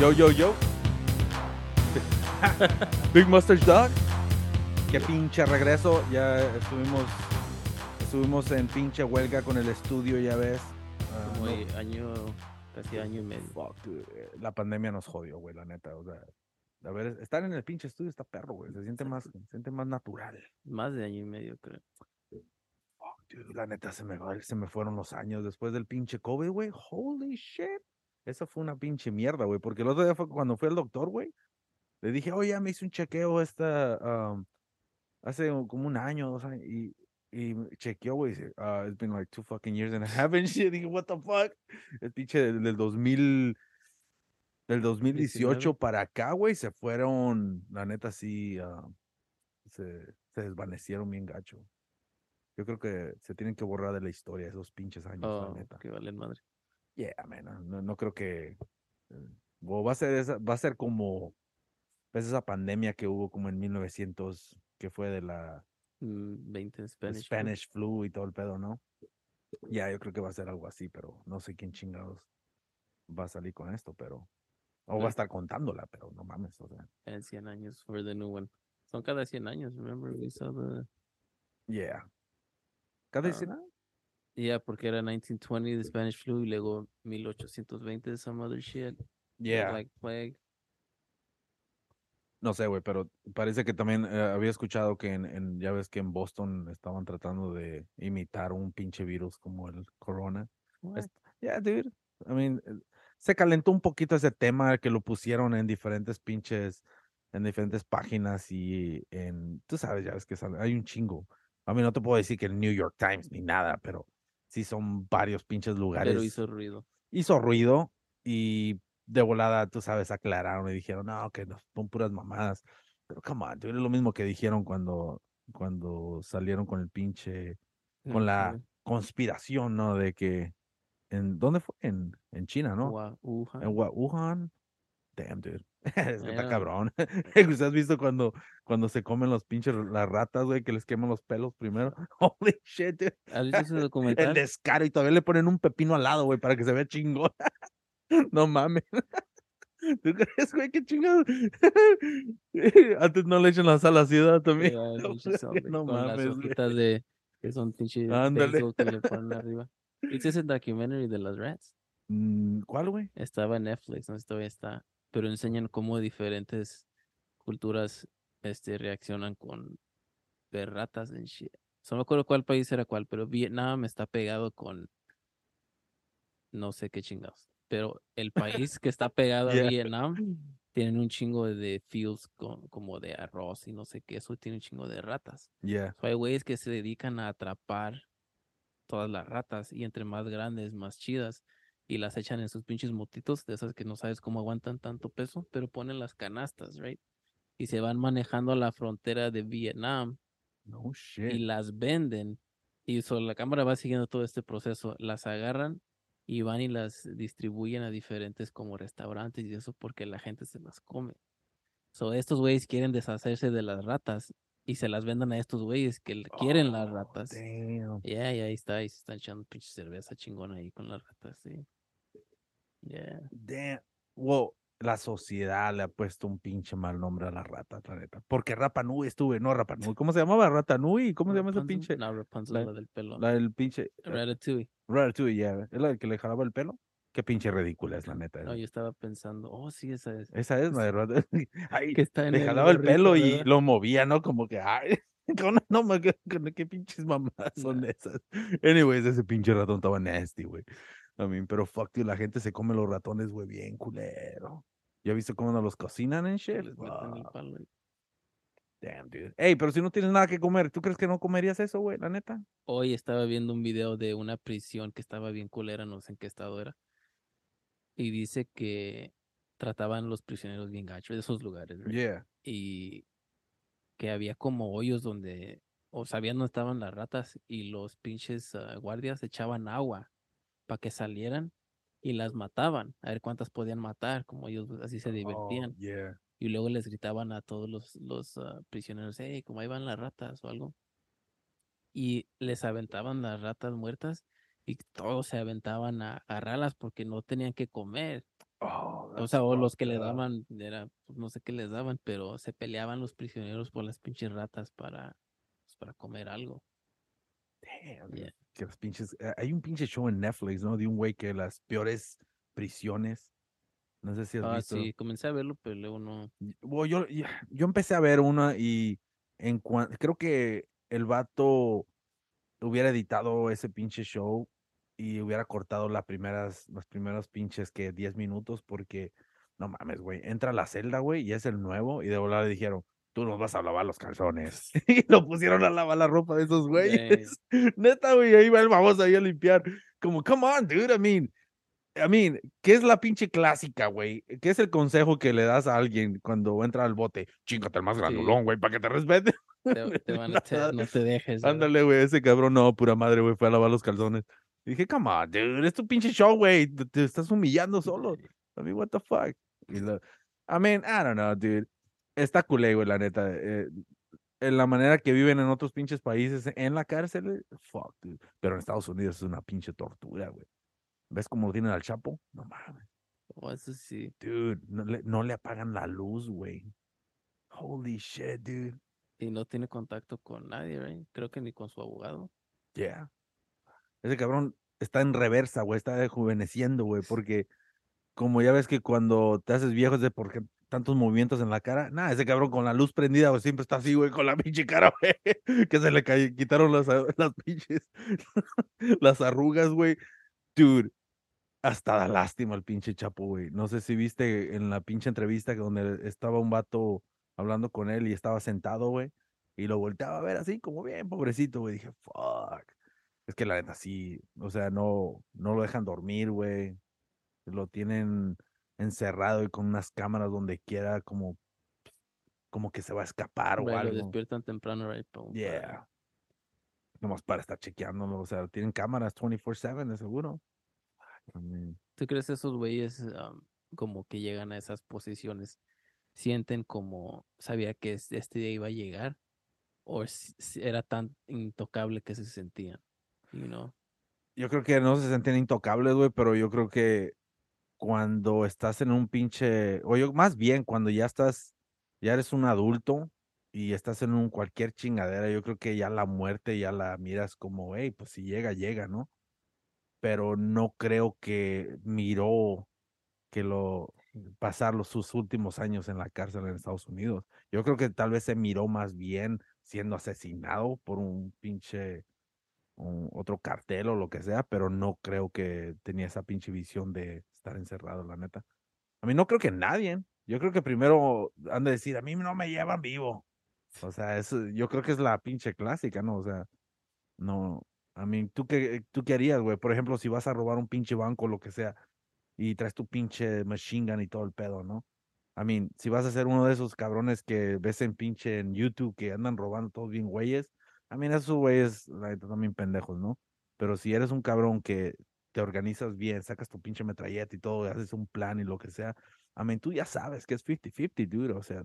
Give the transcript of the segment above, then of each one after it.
Yo, yo, yo. Big Mustache Dog. Qué pinche regreso. Ya estuvimos, estuvimos en pinche huelga con el estudio, ya ves. Como no- y- año, casi año y medio. Fuck, dude, eh, La pandemia nos jodió, güey, la neta. O sea, a ver, estar en el pinche estudio está perro, güey. Se siente más, se siente más natural. Más de año y medio, creo. Dude, la neta se me, va- se me fueron los años después del pinche COVID, güey. Holy shit. Esa fue una pinche mierda, güey. Porque el otro día fue cuando fui al doctor, güey. Le dije, oye, ya me hice un chequeo esta, um, hace como un año, dos años. Y, y chequeó, güey. dice, "Ah, it's been like two fucking years and a half and shit. Dije, what the fuck. El pinche del, del 2000, del 2018 19. para acá, güey, se fueron, la neta sí, ah, se, se desvanecieron bien gacho. Yo creo que se tienen que borrar de la historia esos pinches años, la Oh, neta. que valen madre. Yeah, man, no, no, creo que. eh, o va a ser esa, va a ser como pues, esa pandemia que hubo como en 1900, que fue de la Mm, 20 en de Spanish. flu. Spanish flu y todo el pedo, ¿no? Ya, yo creo que va a ser algo así, pero no sé quién chingados va a salir con esto, pero. O va a estar contándola, pero no mames, o sea. En 100 años for the new one. Son cada 100 años, remember we saw the... Yeah. ¿Cada Ah. escena? Yeah, porque era 1920 the Spanish flu y luego 1820 some other shit. Yeah. Black plague. No sé, güey, pero parece que también eh, había escuchado que en, en- ya ves que en Boston estaban tratando de imitar un pinche virus como el corona. Yeah, dude. I mean, eh, se calentó un poquito ese tema que lo pusieron en diferentes pinches, en diferentes páginas y en, tú sabes, ya ves que sale- hay un chingo. A mí no te puedo decir que el New York Times ni nada, pero sí son varios pinches lugares. Pero hizo ruido. hizo ruido y de volada, tú sabes, aclararon y dijeron, no, que no, son puras mamadas. Pero come on, es lo mismo que dijeron cuando, cuando salieron con el pinche, con la conspiración, ¿no? De que, ¿en dónde fue? En, en China, ¿no? Wuhan. En Wuhan. Damn, dude. Es que está cabrón. ¿Usted has visto cuando, cuando se comen los pinches, las ratas, güey, que les queman los pelos primero? Holy shit. ¿Has visto ese El documental? descaro y todavía le ponen un pepino al lado, güey, para que se vea chingón. no mames. ¿Tú crees, güey? ¿Qué chingados? Antes no le echan la sal a la ciudad también. No, las mames, hojitas de que son pinche Ándale. basil que le ponen arriba. ¿Viste ese documentary de las rats? Mm, ¿Cuál, güey? Estaba en Netflix, no sé si todavía está, pero enseñan cómo diferentes culturas este reaccionan con ver ratas en shit. No me acuerdo cuál país era cuál, pero Vietnam está pegado con no sé qué chingados. Pero el país que está pegado Yeah. a Vietnam tienen un chingo de fields con, como de arroz y no sé qué, eso tiene un chingo de ratas. Yeah. So, hay güeyes que se dedican a atrapar todas las ratas y entre más grandes, más chidas. Y las echan en sus pinches motitos, de esas que no sabes cómo aguantan tanto peso, pero ponen las canastas, right? Y se van manejando a la frontera de Vietnam No y shit. las venden. Y so, la cámara va siguiendo todo este proceso. Las agarran y van y las distribuyen a diferentes como restaurantes y eso porque la gente se las come. So, estos güeyes quieren deshacerse de las ratas y se las vendan a estos güeyes que quieren las Oh, ratas. Ya, ya ahí está, y se están echando pinche cerveza chingona ahí con las ratas, sí. Yeah. Damn. Wow, la sociedad le ha puesto un pinche mal nombre a la rata, la neta. Porque Rapa Nui estuve, no Rapa Nui. ¿Cómo se llamaba? Rata Nui. ¿Cómo se llama ese pinche? No, Rapunzel, la- la del pelo. La del pinche. eh, Ratatouille. Ratatouille, yeah. ¿Es la que le jalaba el pelo? Qué pinche ridícula es la neta. No, esa. yo estaba pensando, oh, sí, esa es. Esa es la de Rata. Ay, Que está en le el jalaba el pelo y ¿verdad? lo movía, ¿no? Como que, ay, con, no, con- qué pinches mamadas son esas. Anyways, ese pinche ratón estaba nasty, güey. I mean, pero fuck, tío, la gente se come los ratones, güey, bien culero. ¿Ya viste cómo nos los cocinan en shit? Damn, dude. Ey, pero si no tienes nada que comer, ¿tú crees que no comerías eso, güey? La neta. Hoy estaba viendo un video de una prisión que estaba bien culera, no sé en qué estado era. Y dice que trataban los prisioneros bien gachos de esos lugares. right? Yeah. y que había como hoyos donde o sabían dónde estaban las ratas y los pinches ah, guardias echaban agua para que salieran y las mataban, a ver cuántas podían matar, como ellos así se Oh, divertían. yeah. Y luego les gritaban a todos los, los ah, prisioneros, hey, como ahí van las ratas o algo. y les aventaban las ratas muertas y todos se aventaban a agarrarlas porque no tenían que comer. Oh, O sea, o los que le daban, era, pues, no sé qué les daban, pero se peleaban los prisioneros por las pinches ratas para, pues, para comer algo. Damn, Yeah. Que las pinches. eh, Hay un pinche show en Netflix, ¿no? De un güey que las peores prisiones. No sé si has Ah, visto. sí, comencé a verlo, pero luego no. Bueno, yo, yo, yo empecé a ver una y en cuan- creo que el vato hubiera editado ese pinche show y hubiera cortado las primeras, los primeros pinches que 10 minutos porque no mames, güey, entra a la celda, güey, y es el nuevo y de volada le dijeron, tú nos vas a lavar los calzones. y lo pusieron a lavar la ropa de esos güeyes. Neta, güey, ahí va el baboso ahí a limpiar. Como, come on, dude, I mean, I mean, ¿qué es la pinche clásica, güey? ¿Qué es el consejo que le das a alguien cuando entra al bote? Chíngate el más Sí. grandulón, güey, para que te respete. Te, te van a- te- no te dejes. Ándale, güey, ese cabrón, no, pura madre, güey, fue a lavar los calzones. Y dije, come on, dude, es tu pinche show, güey, te, te estás humillando solo. I mean, what the fuck? Y I mean, I don't know, dude. Está culé, güey, la neta. eh, en la manera que viven en otros pinches países, en la cárcel, eh, fuck, dude. Pero en Estados Unidos es una pinche tortura, güey. ¿Ves cómo lo tienen al Chapo? No mames. Oh, eso sí. Dude, no le, no le apagan la luz, güey. Holy shit, dude. Y no tiene contacto con nadie, right? Creo que ni con su abogado. Yeah. Ese cabrón está en reversa, güey. Está rejuveneciendo, güey. Porque como ya ves que cuando te haces viejo es de porque tantos movimientos en la cara. Nada, ese cabrón con la luz prendida, güey, siempre está así, güey, con la pinche cara, güey. Que se le quitaron las, las pinches, las arrugas, güey. Dude, hasta da lástima el pinche Chapo, güey. No sé si viste en la pinche entrevista donde estaba un vato hablando con él y estaba sentado, güey. Y lo volteaba a ver así, como bien, pobrecito, güey. Dije, fuck. Es que la neta sí, o sea, no, no lo dejan dormir, güey. Lo tienen encerrado y con unas cámaras donde quiera, como, como que se va a escapar o Right, lo algo. despiertan temprano, right? Yeah. Nomás para estar chequeándolo, o sea, tienen cámaras 24/7 de seguro. ¿Tú crees esos güeyes como que llegan a esas posiciones? ¿Sienten como sabía que es- este día iba a llegar? ¿O era tan intocable que se sentían? You know? Yo creo que no se sentían intocables, güey, pero yo creo que cuando estás en un pinche, o yo más bien cuando ya estás, ya eres un adulto y estás en un cualquier chingadera, yo creo que ya la muerte ya la miras como, hey, pues si llega, llega, ¿no? Pero no creo que miró que lo pasar los, sus últimos años en la cárcel en Estados Unidos. Yo creo que tal vez se miró más bien siendo asesinado por un pinche un- otro cartel o lo que sea, pero no creo que tenía esa pinche visión de estar encerrado, la neta. A mí no creo que nadie. Yo creo que primero han de decir, a mí no me llevan vivo. O sea, eso, yo creo que es la pinche clásica, ¿no? O sea, no. A mí, ¿tú qué, tú qué harías, güey? Por ejemplo, si vas a robar un pinche banco o lo que sea, y traes tu pinche machine gun y todo el pedo, ¿no? I mean, si vas a ser uno de esos cabrones que ves en pinche en YouTube que andan robando todos bien güeyes, I mean, esos güeyes, también pendejos, ¿no? Pero si eres un cabrón que te organizas bien, sacas tu pinche metralleta y todo, y haces un plan y lo que sea, I mean, tú ya sabes que es 50-50, dude, o sea,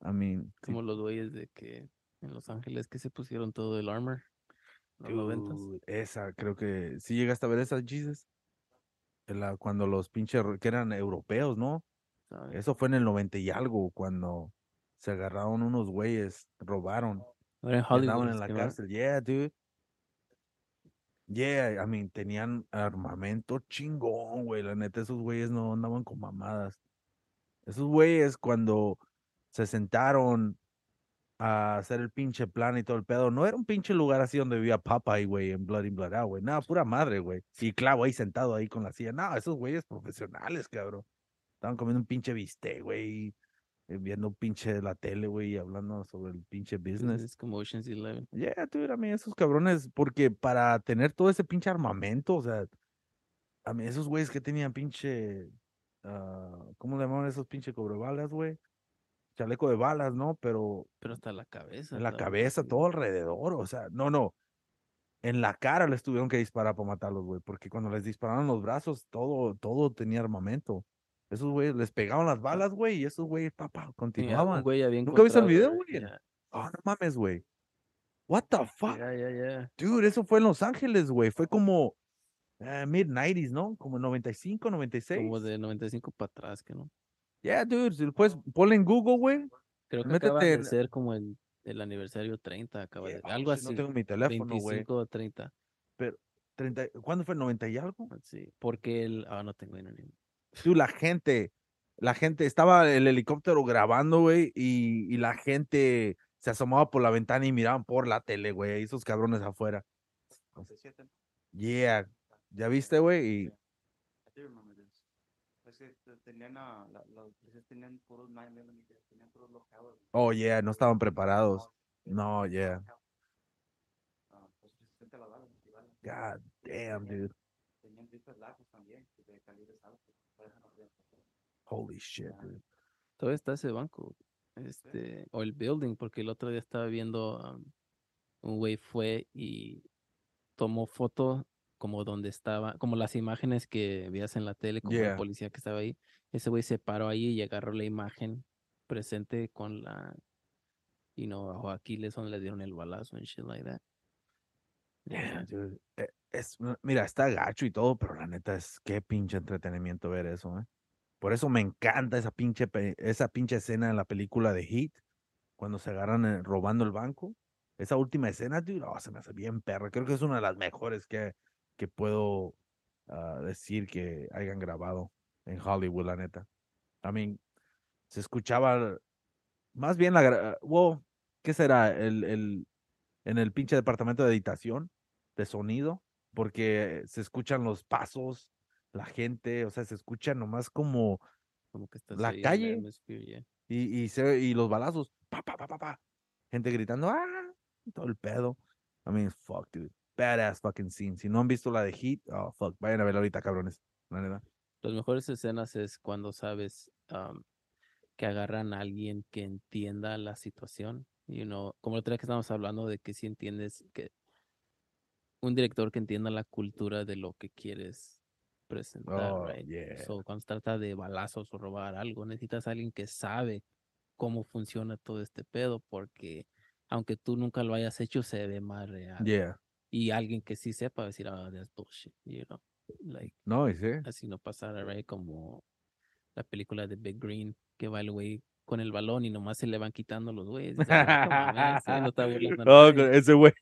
I mean, si Como los güeyes de que en Los Ángeles que se pusieron todo el armor. Los. Dude, esa, creo que sí llegaste a ver esa, Jesus. La- cuando los pinches, que eran europeos, ¿no? Eso fue en el 90 y algo, cuando se agarraron unos güeyes, robaron, Ahora en la cárcel. Yeah, dude. Yeah, I mean, tenían armamento chingón, güey. La neta, esos güeyes no andaban con mamadas. Esos güeyes cuando se sentaron a hacer el pinche plan y todo el pedo, no era un pinche lugar así donde vivía Popeye, güey, en Blood in Blood Out, güey. Nada, pura madre, güey. Y clavo ahí sentado ahí con la silla. No, esos güeyes profesionales, cabrón. Estaban comiendo un pinche bistec, güey. Eh, Viendo pinche la tele, güey, y hablando sobre el pinche business. Es como Ocean's Eleven. Yeah, dude, a mí esos cabrones, porque para tener todo ese pinche armamento, o sea, a mí esos güeyes que tenían pinche, ah, ¿cómo le llamaban esos pinche cobrebalas, güey? Chaleco de balas, ¿no? Pero Pero hasta la cabeza. en la cabeza, todo alrededor, o sea, no, no. En la cara les tuvieron que disparar para matarlos, güey, porque cuando les dispararon los brazos, todo, todo tenía armamento. Esos güeyes les pegaban las balas, güey, y esos güeyes, papá, ah, continuaban. güey había ¿Nunca viste el video, güey? ya, Oh, no mames, güey. What the fuck? Ya, ya. Dude, eso fue en Los Ángeles, güey. Fue como eh, mid-90s, ¿no? Como 95, 96. Como de 95 para atrás, que no. Yeah, dude. Si puedes ponle en Google, güey. Creo que acaba Métete de en- ser como el, el aniversario 30, acaba de, Yeah, algo oh, shit, así. No tengo mi teléfono, güey. 25 o 30. 30 ¿Cuándo fue? ¿90 y algo? Sí, porque el, ah, no tengo ni Dude, la gente, la gente, estaba el helicóptero grabando, güey, y, y la gente se asomaba por la ventana y miraban por la tele, güey, esos cabrones afuera. Yeah, ¿ya viste, güey? Tenían a, la, los policías tenían puros 9 tenían puros locales. oh, yeah, no estaban preparados. No, yeah. Ah, pues. God damn, dude. Tenían rifles largos también, de calibres altos. Holy shit, dude. Todavía está ese banco, este, o el building, porque el otro día estaba viendo, um, un güey fue y tomó foto como donde estaba, como las imágenes que veías en la tele, como Yeah. el policía que estaba ahí. Ese güey se paró ahí y agarró la imagen presente con la, y no, bajo Aquiles donde le dieron el balazo and shit like that. Eh, Es, mira, está gacho y todo, pero la neta es qué pinche entretenimiento ver eso, ¿eh? Por eso me encanta esa pinche, esa pinche escena en la película de Heat, cuando se agarran eh, robando el banco. Esa última escena, oh, se me hace bien perra. Creo que es una de las mejores que, que puedo ah, decir que hayan grabado en Hollywood, la neta. I mean, se escuchaba más bien la, wow, ¿qué será? El, el, en el pinche departamento de editación de sonido, porque se escuchan los pasos, la gente, o sea, se escucha nomás como, Como que estás La ahí calle. yeah. y, y, se, y los balazos, pa, pa, pa, pa, pa, gente gritando, ah, todo el pedo. I mean, fuck, dude. Badass fucking scene. Si no han visto la de Heat, oh, fuck, vayan a verla ahorita, cabrones. La neta. Las mejores escenas es cuando sabes am, que agarran a alguien que entienda la situación. You know, como la otra vez que estábamos hablando de que si entiendes que un director que entienda la cultura de lo que quieres presentar, Oh, right? yeah. So, cuando se trata de balazos o robar algo, necesitas a alguien que sabe cómo funciona todo este pedo, porque aunque tú nunca lo hayas hecho, se ve más real. Yeah. Y alguien que sí sepa decir, ah, that's bullshit, you know, like No, sí. así no pasara, right? Como la película de Big Green, que va el güey con el balón y nomás se le van quitando los güeyes. "Ah, no a Oh, nadie". ese güey,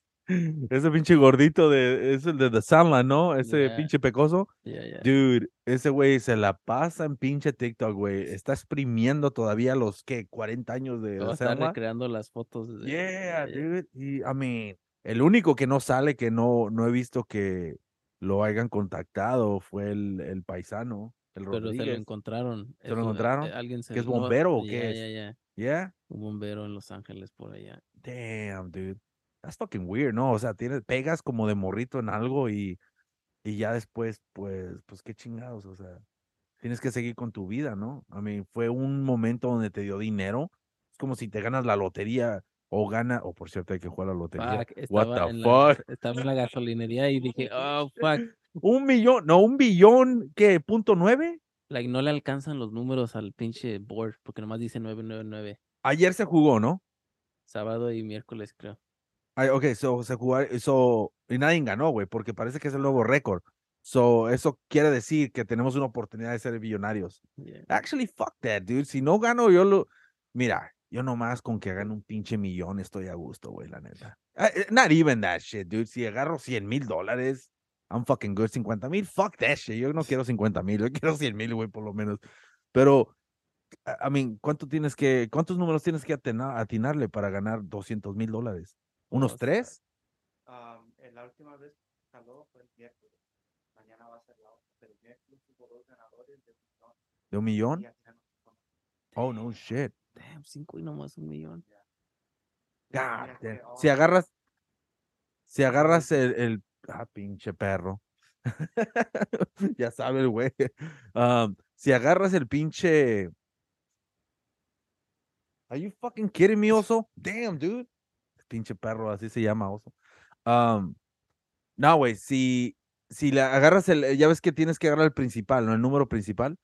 ese pinche gordito de, es el de The Sandland, ¿no? Ese Yeah. pinche pecoso. Ya, ya. Dude, ese güey se la pasa en pinche TikTok, güey. Está exprimiendo todavía los, ¿qué? 40 años de Todo The está recreando las fotos. De, Yeah, dude. Y, I mean, el único que no sale, que no, no he visto que lo hayan contactado, fue el, el paisano, el Pero se lo encontraron. ¿Se lo eh, encontraron? Alguien se ¿Que es no, bombero o qué es? Yeah, Un bombero en Los Ángeles por allá. damn, dude. That's fucking weird, ¿no? O sea, tienes, pegas como de morrito en algo y, y ya después, pues, pues qué chingados, o sea, tienes que seguir con tu vida, ¿no? I mean, fue un momento donde te dio dinero. Es como si te ganas la lotería o gana, o por cierto, hay que jugar a la lotería. Fuck, What the la, fuck? estaba en la gasolinería y dije, oh, fuck. Un millón, no, un billón, ¿qué? ¿Punto nueve? Like, no le alcanzan los números al pinche board porque nomás dice 999. Ayer se jugó, ¿no? Sábado y miércoles, creo. Ay, ok, so, se jugó, so, y nadie ganó, güey, porque parece que es el nuevo récord. So, eso quiere decir que tenemos una oportunidad de ser billonarios. Yeah. Actually, fuck that, dude. Si no gano, yo lo. Mira, yo nomás con que gane un pinche millón estoy a gusto, güey, la neta. Ah, eh, Not even that shit, dude. Si agarro 100 mil dólares, I'm fucking good. 50 mil, fuck that shit. Yo no quiero 50 mil, yo quiero 100 mil, güey, por lo menos. Pero, I I mean, ¿cuánto tienes que, cuántos números tienes que atina- atinarle para ganar 200 mil dólares? ¿Unos tres? Um, la última vez que jaló fue el miércoles. Mañana va a ser la otra, pero el miércoles hubo dos ganadores de un millón. Oh, no shit. Damn, cinco y nomás un millón. God damn. oh, Si agarras, si agarras el, el ah, pinche perro. ya sabes, güey. Um, si agarras el pinche. Are you fucking kidding me, oso? Damn, dude. Pinche perro, así se llama, oso. Um, no, güey, si, si le agarras el, ya ves que tienes que agarrar el principal, ¿no? El número principal.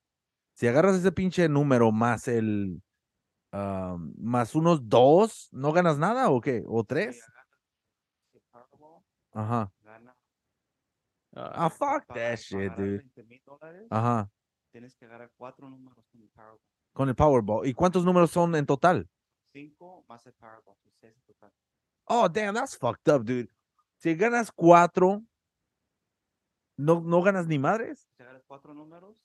Si agarras ese pinche número más el, um, más unos dos, ¿no ganas nada o qué? ¿O tres? Ajá. Ah, fuck para- that shit, dude. 20 mil dólares, Ajá. tienes que agarrar cuatro números con el Powerball. Con el Powerball. ¿Y cuántos números son en total? Cinco más el Powerball, son seis en total. Oh, damn, that's fucked up, dude. Si ganas cuatro, no, no ganas ni madres. Si agarras cuatro números.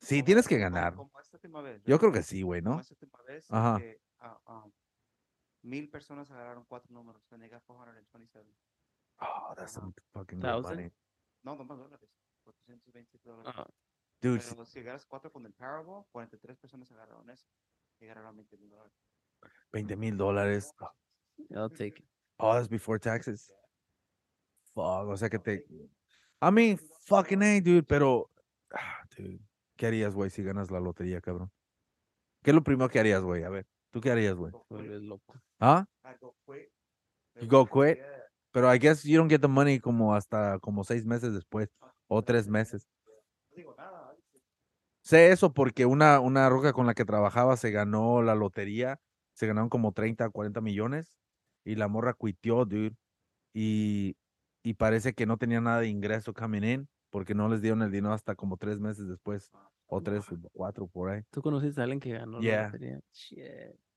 Sí, como- tienes que como- ganar. Como esta última vez. Yo creo que sí, güey, Como ¿no? esta última vez, Ajá. que, ah, ah, mil personas agarraron cuatro números. When they got 427. Oh, that's some fucking good money. No, no más dólares. 427 dólares. ah, Dude, Pero si agarras cuatro con el Powerball, 43 personas agarraron eso. Y agarraron 20 mil dólares. 20 mil dólares. I'll take it. Oh, that's before taxes. Fuck, o sea que te. I mean, fucking A, dude, pero. ah, dude, ¿qué harías, güey, si ganas la lotería, cabrón? ¿Qué es lo primero que harías, güey? A ver, ¿tú qué harías, güey? Loco. ¿Ah? I go You go gustaría- quick? Pero I guess you don't get the money como hasta como seis meses después o tres meses. No digo nada. Sé eso porque una, una roca con la que trabajaba se ganó la lotería, se ganaron como 30, 40 millones y la morra cuitió, dude. Y, y parece que no tenía nada de ingreso coming in porque no les dieron el dinero hasta como tres meses después o tres o cuatro por ahí. ¿Tú conociste a alguien que ganó Yeah. la lotería? Shit.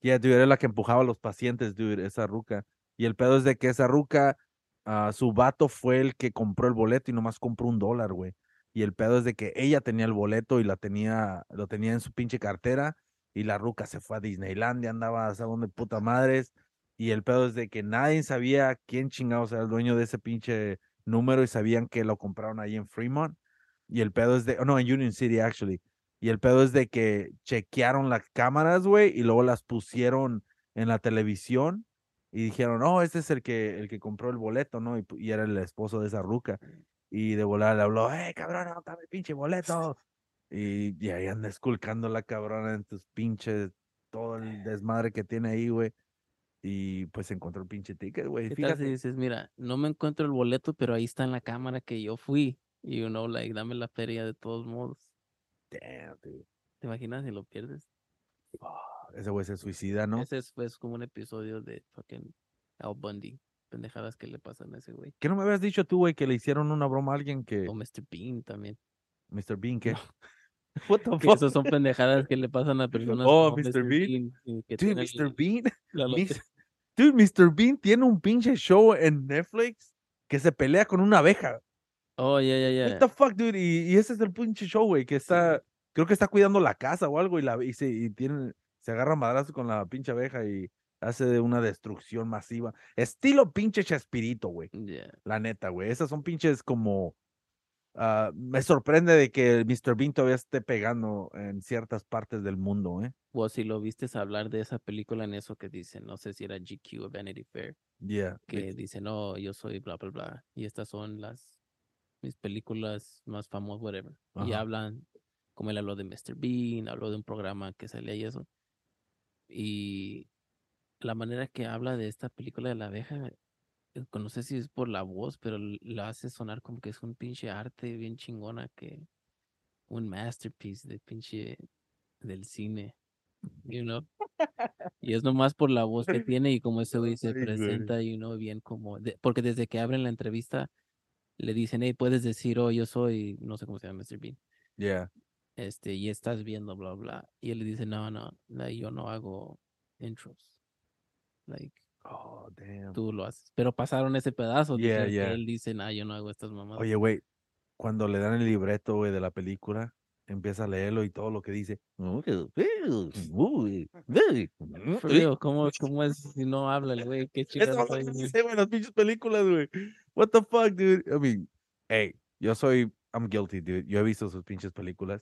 Yeah, dude, era la que empujaba a los pacientes, dude, esa ruca. Y el pedo es de que esa ruca, ah, su vato fue el que compró el boleto y nomás compró un dólar, güey. Y el pedo es de que ella tenía el boleto y la tenía, lo tenía en su pinche cartera. Y la ruca se fue a Disneylandia, andaba a saber dónde puta madres. Y el pedo es de que nadie sabía quién chingados era el dueño de ese pinche número y sabían que lo compraron ahí en Fremont. Y el pedo es de, oh, no, en Union City, actually. Y el pedo es de que chequearon las cámaras, güey, y luego las pusieron en la televisión y dijeron, oh, este es el que, el que compró el boleto, ¿no? Y, era el esposo de esa ruca. Y de volada le habló, eh, cabrón, no, dame el pinche boleto. Y, y ahí anda esculcando la cabrona en tus pinches, todo el desmadre que tiene ahí, güey. Y pues encontró el pinche ticket, güey. ¿Qué tal si Fíjate. dices, mira, no me encuentro el boleto, pero ahí está en la cámara que yo fui? Y you know, like, dame la feria de todos modos. Damn, dude. ¿Te imaginas si lo pierdes? Ese güey se suicida, ¿no? Ese es pues, como un episodio de fucking Al Bundy. Pendejadas que le pasan a ese güey. ¿Qué no me habías dicho tú, güey, que le hicieron una broma a alguien que. O Mr. Bean también. Mr. Bean, que. What the fuck? son pendejadas que le pasan a personas Oh, como Mr. Bean. que Dude, tienen Mr. Bean. la. Dude, Mr. Bean tiene un pinche show en Netflix que se pelea con una abeja. Oh, ya, ya, What ya. the fuck, dude? Y, y ese es el pinche show, güey, que está, creo que está cuidando la casa o algo y, la, y, se, y tiene, se agarra madrazo con la pinche abeja y hace una destrucción masiva. Estilo pinche Chespirito, güey. La neta, güey. Esas son pinches como... ah, me sorprende de que Mr. Bean todavía esté pegando en ciertas partes del mundo, ¿eh? O si lo vistes hablar de esa película en eso que dicen, no sé si era GQ o Vanity Fair, Yeah. que dice, no, yo soy bla, bla, bla. Y estas son las, mis películas más famosas, whatever. Y Ajá. hablan, como él habló de Mr. Bean, habló de un programa que salía y eso. Y la manera que habla de esta película de la abeja, no sé si es por la voz, pero la hace sonar como que es un pinche arte bien chingona que un masterpiece de pinche del cine, you know. Y es nomás por la voz que tiene y como ese güey se presenta, you know, bien como, de- porque desde que abren la entrevista le dicen, hey, puedes decir, oh, yo soy, no sé cómo se llama Mr. Bean, Yeah. este, y estás viendo, bla, bla. Y él le dice, no, no, like, yo no hago intros. Like, Oh, damn. tú lo haces. Pero pasaron ese pedazo. Yeah, que yeah. Él dice, no, yo no hago estas mamadas. Oye, güey, cuando le dan el libreto, güey, de la película, empieza a leerlo y todo lo que dice. Frío, ¿cómo, ¿cómo es si no habla el güey? ¿Qué Eso chingados es lo que en las pinches películas, güey. What the fuck, dude? I mean, hey, yo soy, I'm guilty, dude. Yo he visto sus pinches películas.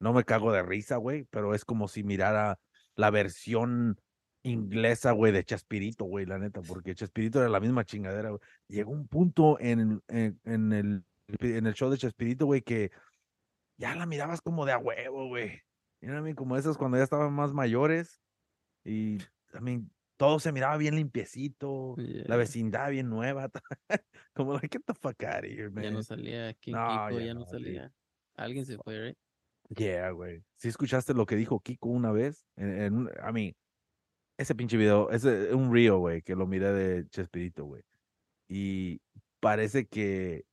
No me cago de risa, güey, pero es como si mirara la versión inglesa, güey, de Chespirito, güey, la neta, porque Chespirito era la misma chingadera, güey. Llegó un punto en, en, en el, en el show de Chespirito, güey, que ya la mirabas como de a huevo, güey. I mean? Como esas cuando ya estaban más mayores. Y, I mean, todo se miraba bien limpiecito. La Yeah. vecindad bien nueva. como, out of here, man. Ya no salía. King No, Kiko ya ya no salía. Alguien se fue, right? Yeah, güey. ¿Sí escuchaste lo que dijo Kiko una vez? En, en I mean, ese pinche video, es un río, güey, que lo miré de Chespirito, güey. Y parece que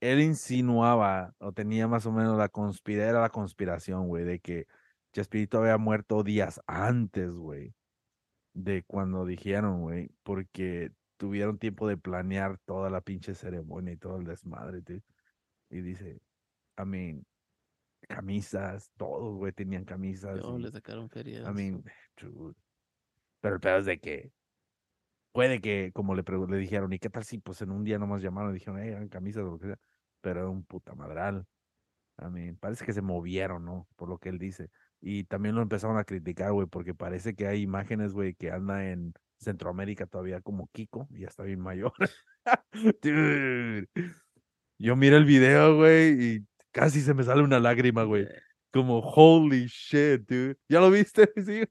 él insinuaba o tenía más o menos la conspira, era la conspiración, güey, de que Chespirito había muerto días antes, güey, de cuando dijeron, güey, porque tuvieron tiempo de planear toda la pinche ceremonia y todo el desmadre, tío. Y dice, I mean, camisas, todos, güey, tenían camisas. Y- le sacaron feria. I mean, dude. Pero el pedo es de que puede que, como le, le dijeron, ¿y qué tal si pues en un día nomás llamaron y dijeron, hey, hagan camisas o lo que sea? Pero era un puta madral. I mean, parece que se movieron, ¿no? Por lo que él dice. Y también lo empezaron a criticar, güey, porque parece que hay imágenes, güey, que anda en Centroamérica todavía como Kiko y ya está bien mayor. Dude. Yo miro el video, güey, y casi se me sale una lágrima, güey. Como, holy shit, dude. ¿Ya lo viste? ¿Sí?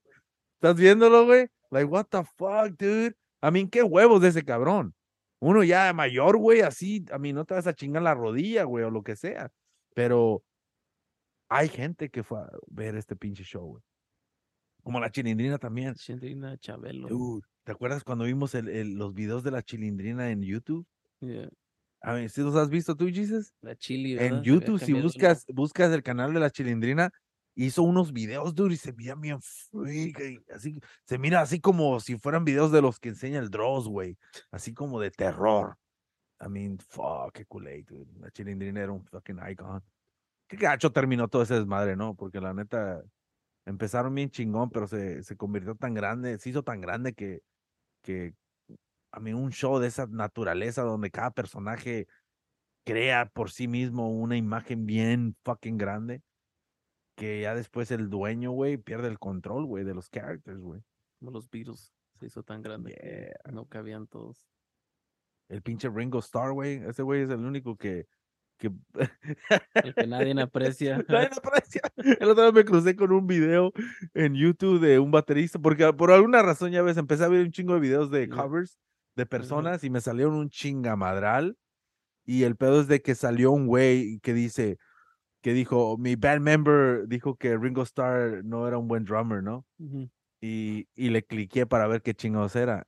¿Estás viéndolo, güey? Like, what the fuck, dude? I mean, qué huevos de ese cabrón. Uno ya mayor, güey, así, a mí no te vas a chingar la rodilla, güey, o lo que sea. Pero hay gente que fue a ver este pinche show, güey. Como la chilindrina también. Chandrina Chabelo. Dude, ¿te acuerdas cuando vimos el- el- los videos de la chilindrina en YouTube? Yeah. A ver, ¿sí los has visto tú, Jesus? La chili, ¿verdad? En YouTube, si buscas, buscas el canal de la chilindrina, hizo unos videos, dude, y se veía bien freak, así, se mira así como si fueran videos de los que enseña el Dross, güey, así como de terror. I mean, fuck, qué culé, dude. La chilindrina era un fucking icon. Qué gacho terminó todo ese desmadre, ¿no? Porque la neta, empezaron bien chingón, pero se, se convirtió tan grande, se hizo tan grande que, que, a mí, un show de esa naturaleza donde cada personaje crea por sí mismo una imagen bien fucking grande, que ya después el dueño, güey, pierde el control, güey, de los characters, güey. Como los Beatles. Se hizo tan grande que no cabían todos. El pinche Ringo Starr, güey, ese güey es el único que... que... El que nadie aprecia. Nadie aprecia. El otro día me crucé con un video en YouTube de un baterista, porque por alguna razón, ya ves, empecé a ver un chingo de videos de covers de personas y me salieron un chingamadral. Y el pedo es de que salió un güey que dice, que dijo, mi band member dijo que Ringo Starr no era un buen drummer, ¿no? Ujú. Y, y le cliqué para ver qué chingados era.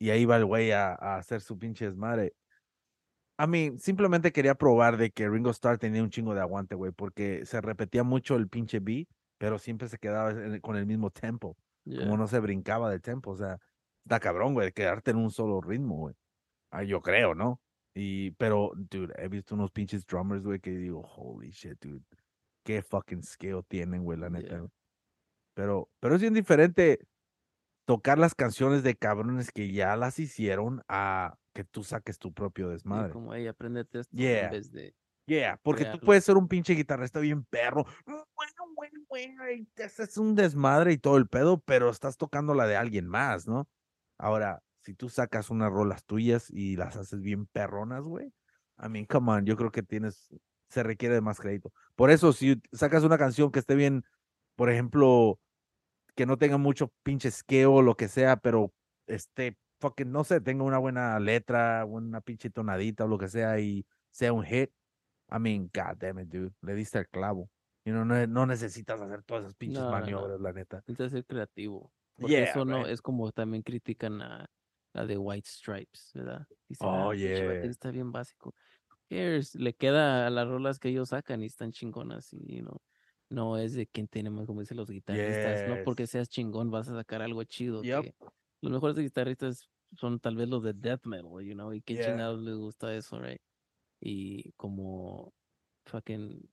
Y ahí va el güey a, a hacer su pinche desmadre. A mí, simplemente quería probar de que Ringo Starr tenía un chingo de aguante, güey, porque se repetía mucho el pinche beat, pero siempre se quedaba en- con el mismo tempo, Yeah. como no se brincaba del tempo, o sea, está cabrón, güey, quedarte en un solo ritmo, güey. Ah, yo creo, ¿no? Y, pero, dude, he visto unos pinches drummers, güey, que digo, holy shit, dude, qué fucking skill tienen, güey, la neta. Yeah. Pero, pero es bien diferente tocar las canciones de cabrones que ya las hicieron a que tú saques tu propio Sí, desmadre. como, hey, apréndete esto Yeah. en vez de... Yeah, porque tú puedes ser un pinche guitarrista bien perro. "Mm, Bueno, bueno, bueno, y te haces un desmadre y todo el pedo, pero estás tocando la de alguien más, ¿no? Ahora, si tú sacas unas rolas tuyas y las haces bien perronas, güey. I mean, come on, yo creo que tienes, se requiere de más crédito. Por eso, si sacas una canción que esté bien, por ejemplo, que no tenga mucho pinche skill o lo que sea, pero esté fucking, no sé, tenga una buena letra, una pinche tonadita o lo que sea y sea un hit. I mean, god damn it, dude. Le diste el clavo. You know, no, no necesitas hacer todas esas pinches No, no, no. maniobras, la neta. Necesitas ser creativo. Porque Yeah, eso no right. es como también critican a la de White Stripes, ¿verdad? Dicen, Oh, "Ah, yeah. baterista bien básico. Who cares? Le queda a las rolas que ellos sacan y están chingonas y no, no es de quién tiene más, como dicen los guitarristas. No porque seas chingón vas a sacar algo chido. Yep. que los mejores guitarristas son tal vez los de death metal, you know, y qué Yeah. chingados les gusta eso, right? Y como fucking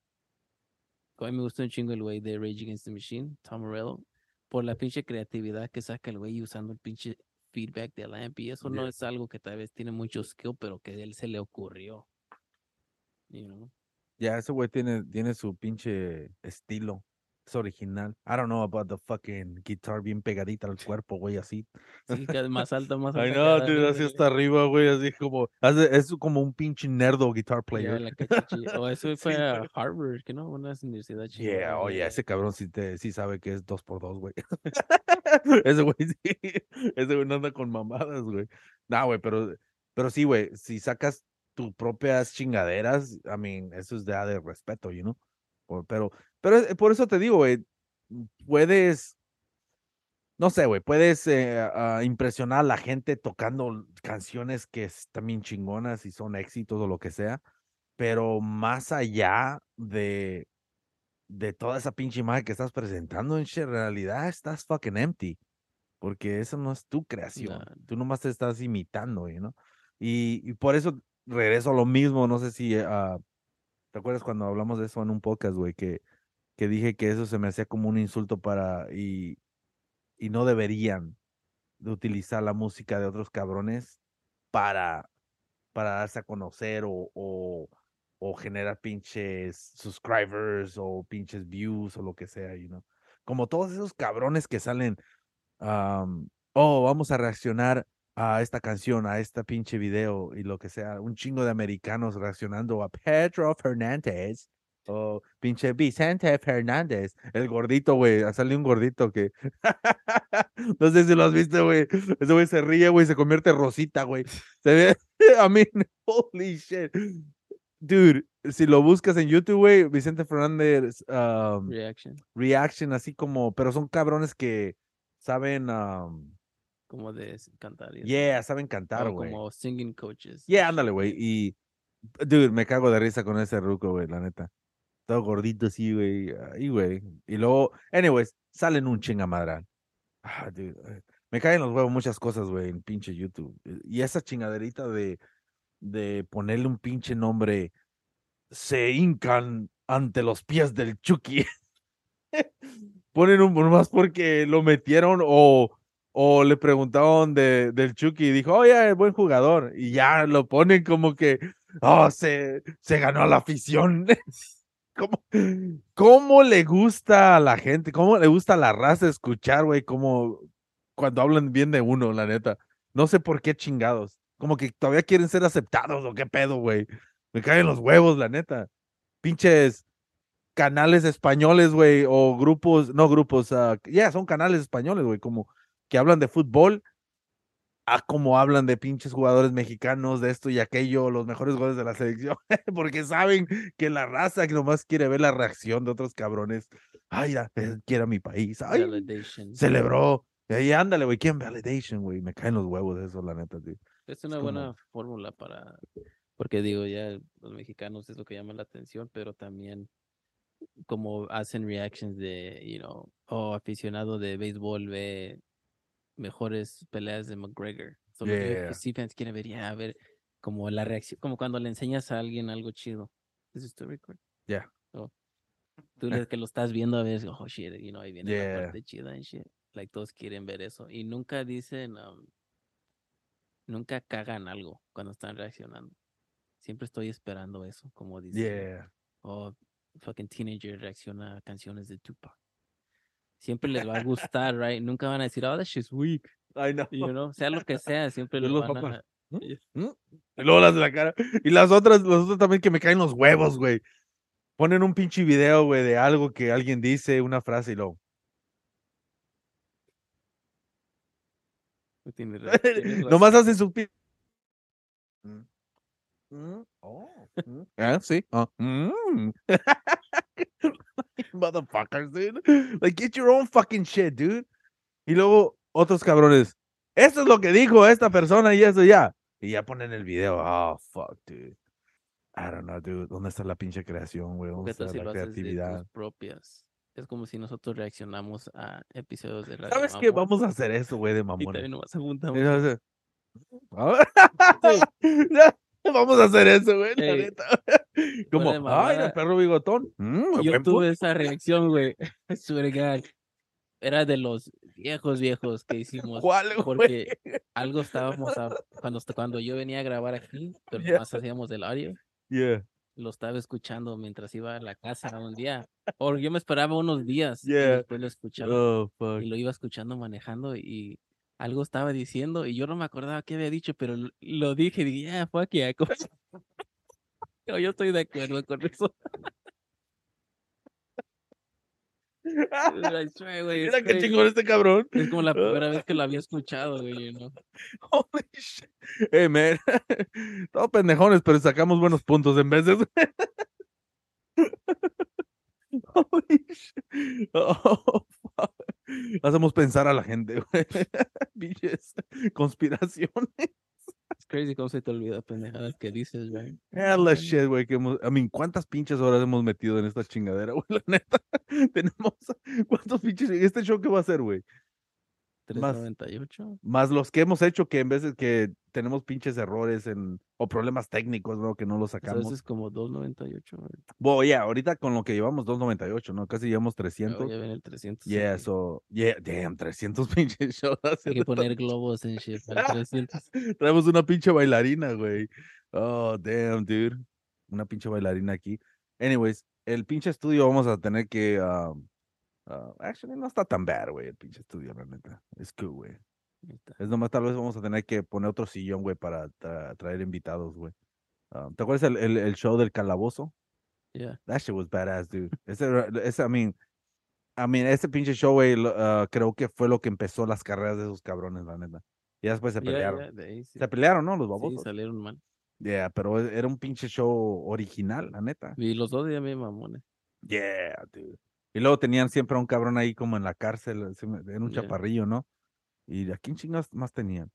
a mí me gusta un chingo el güey de Rage Against the Machine, Tom Morello, por la pinche creatividad que saca el güey usando el pinche feedback de la amp. Y eso no es algo que tal vez tiene mucho skill, pero que a él se le ocurrió. You know? Ya, ese güey tiene, tiene su pinche estilo. Es original. I don't know about the fucking guitar bien pegadita al cuerpo, güey, así. Sí, más alta, más alta. Ay, no, así hasta arriba, güey, así como, es como un pinche nerdo guitar player. O eso Sí, fue a Harvard, que no, una universidad Yeah, chingona, oye, güey. ese cabrón sí, te, sí sabe que es dos por dos, güey. ese güey sí, ese güey no anda con mamadas, güey. Nah, güey, pero, pero sí, güey, si sacas tus propias chingaderas, I mean, eso es de, de respeto, you know? Pero, pero por eso te digo, güey, puedes, no sé, güey, puedes eh, ah, impresionar a la gente tocando canciones que están bien chingonas y son éxitos o lo que sea, pero más allá de, de toda esa pinche imagen que estás presentando, en realidad estás fucking empty, porque eso no es tu creación, tú nomás te estás imitando, güey, ¿no? Y, y por eso regreso a lo mismo, no sé si, ah, ¿te acuerdas cuando hablamos de eso en un podcast, güey, que, que dije que eso se me hacía como un insulto para, y, y no deberían de utilizar la música de otros cabrones para, para darse a conocer o, o, generar pinches subscribers o pinches views o lo que sea, you know? Como todos esos cabrones que salen, oh, vamos a reaccionar a esta canción, a este pinche video y lo que sea, un chingo de americanos reaccionando a Pedro Fernández o pinche Vicente Fernández, el gordito, güey, sale un gordito que no sé si lo has visto, güey. Ese güey se ríe, güey, se convierte en rosita, güey. Se ve, I mean, holy shit. Dude, si lo buscas en YouTube, güey, Vicente Fernández um, Reaction. reaction, así como, pero son cabrones que saben, um, Como de cantar. y yeah, saben cantar, güey. como singing coaches. Yeah, ándale, güey. Y, dude, me cago de risa con ese ruco, güey, la neta. Todo gordito así, güey. Ahí, güey. Y luego, anyways, salen un chingamadral. Ah, dude. Me caen los huevos muchas cosas, güey, en pinche YouTube. Eh, Y esa chingaderita de, de ponerle un pinche nombre, se hincan ante los pies del Chucky. Ponen un más porque lo metieron o, o le preguntaron de, del Chucky y dijo, oye, es buen jugador. Y ya lo ponen como que, oh, se, se ganó la afición. ¿Cómo, ¿Cómo le gusta a la gente? ¿Cómo le gusta a la raza escuchar, güey? Como cuando hablan bien de uno, la neta. No sé por qué chingados. Como que todavía quieren ser aceptados o qué pedo, güey. Me caen los huevos, la neta. Pinches canales españoles, güey, o grupos, no grupos, ah, ya son canales españoles, güey, como que hablan de fútbol, a como hablan de pinches jugadores mexicanos, de esto y aquello, los mejores goles de la selección, porque saben que la raza que nomás quiere ver la reacción de otros cabrones. Ay, eh, quiero a mi país. Ay, Validation. celebró. Y ahí ándale, güey, ¿quién validation, güey? Me caen los huevos de eso, la neta, tío. Es una como- buena fórmula para, porque digo, ya los mexicanos es lo que llama la atención, pero también como hacen reactions de, you know, oh, aficionado de béisbol ve mejores peleas de McGregor. So los Yeah. UFC fans quieren ver, ya, a ver, como la reacción, como cuando le enseñas a alguien algo chido. ¿Is this to record? Yeah. Oh. Tú le- que lo estás viendo a ver, oh shit, you know, ahí viene Yeah. la parte chida and shit. Like todos quieren ver eso. Y nunca dicen, um, nunca cagan algo cuando están reaccionando. Siempre estoy esperando eso, como dicen. Yeah. Oh, fucking teenager reacciona a canciones de Tupac. Siempre les va a gustar, right? Nunca van a decir, oh, that shit's weak. Know. You know, sea lo que sea, siempre lo los van a... ¿Mm? Y luego las de la cara. Y las otras, las otras también que me caen los huevos, güey. Ponen un pinche video, güey, de algo que alguien dice, una frase y luego. Tienes tienes Nomás hacen su pi- Mm. Mm, oh, ah, sí. mm. Motherfuckers, dude. Like, get your own fucking shit, dude. Y luego otros cabrones. Esto es lo que dijo esta persona y eso ya. Y ya ponen el video. Oh, fuck, dude. I don't know, dude. ¿Dónde está la pinche creación, güey? ¿Dónde ¿Qué tal está si la haces de creatividad? tus propias? Es como si nosotros reaccionamos a episodios de radio. ¿Sabes qué? Mamón, Vamos a hacer eso, güey, de Y mamones. también nomás apuntamos. Y. Vamos a hacer eso, güey, la Ey, neta. Como, ay, el perro bigotón. Mm, Yo tuve esa reacción, güey. Era de los viejos, viejos que hicimos. ¿Cuál, güey? Porque algo estábamos a- cuando, cuando yo venía a grabar aquí, pero Yeah. más hacíamos el audio, Yeah, lo estaba escuchando mientras iba a la casa un día. O yo me esperaba unos días y Yeah. después lo escuchaba. oh, y lo iba escuchando manejando y algo estaba diciendo y yo no me acordaba qué había dicho, pero lo, dije y dije, yeah, fuck yeah. Yo, estoy de acuerdo con eso. Swear, Mira qué chingón este cabrón. Es como la primera vez que lo había escuchado, güey. Holy shit. Hey, man. Todos pendejones, pero sacamos buenos puntos en veces. Holy shit. Oh. Hacemos pensar a la gente, güey. Conspiraciones. Es crazy cómo se te olvida pendejadas que dices, güey. Hella shit, güey, que hemos, I mean, ¿cuántas pinches horas hemos metido en esta chingadera, güey? La neta, tenemos, ¿cuántos pinches, este show qué va a ser, güey? Más- 398. Más los que hemos hecho que en veces que tenemos pinches errores en, o problemas técnicos, ¿no? Que no los sacamos. es como 298. güey. Bueno, ya, ahorita con lo que llevamos 298, ¿no? Casi llevamos Luego 300. ya ven el 300. Yeah, aquí. so, yeah, damn, 300 pinches shows. Hay que poner globos en shit para el 300. Traemos una pinche bailarina, güey. Oh, damn, dude. Una pinche bailarina aquí. Anyways, el pinche estudio vamos a tener que. um, uh, actually, no está tan bad, güey, el pinche estudio, la neta. Es cool, güey. Es nomás, tal vez vamos a tener que poner otro sillón, güey, para tra- traer invitados, güey. Um, ¿Te acuerdas el, el, el show del calabozo? Yeah. That shit was badass, dude. Ese, ese I mean, I mean, ese pinche show, güey, ah, creo que fue lo que empezó las carreras de esos cabrones, la neta. Y después se Yeah, pelearon. yeah, de ahí sí. Se pelearon, ¿no? Los Sí, babosos. salieron mal. Yeah, pero era un pinche show original, la neta. Y los dos ya me mamones. Yeah, dude. Y luego tenían siempre a un cabrón ahí como en la cárcel, era un Yeah. chaparrillo, ¿no? ¿Y a quién chingas más tenían?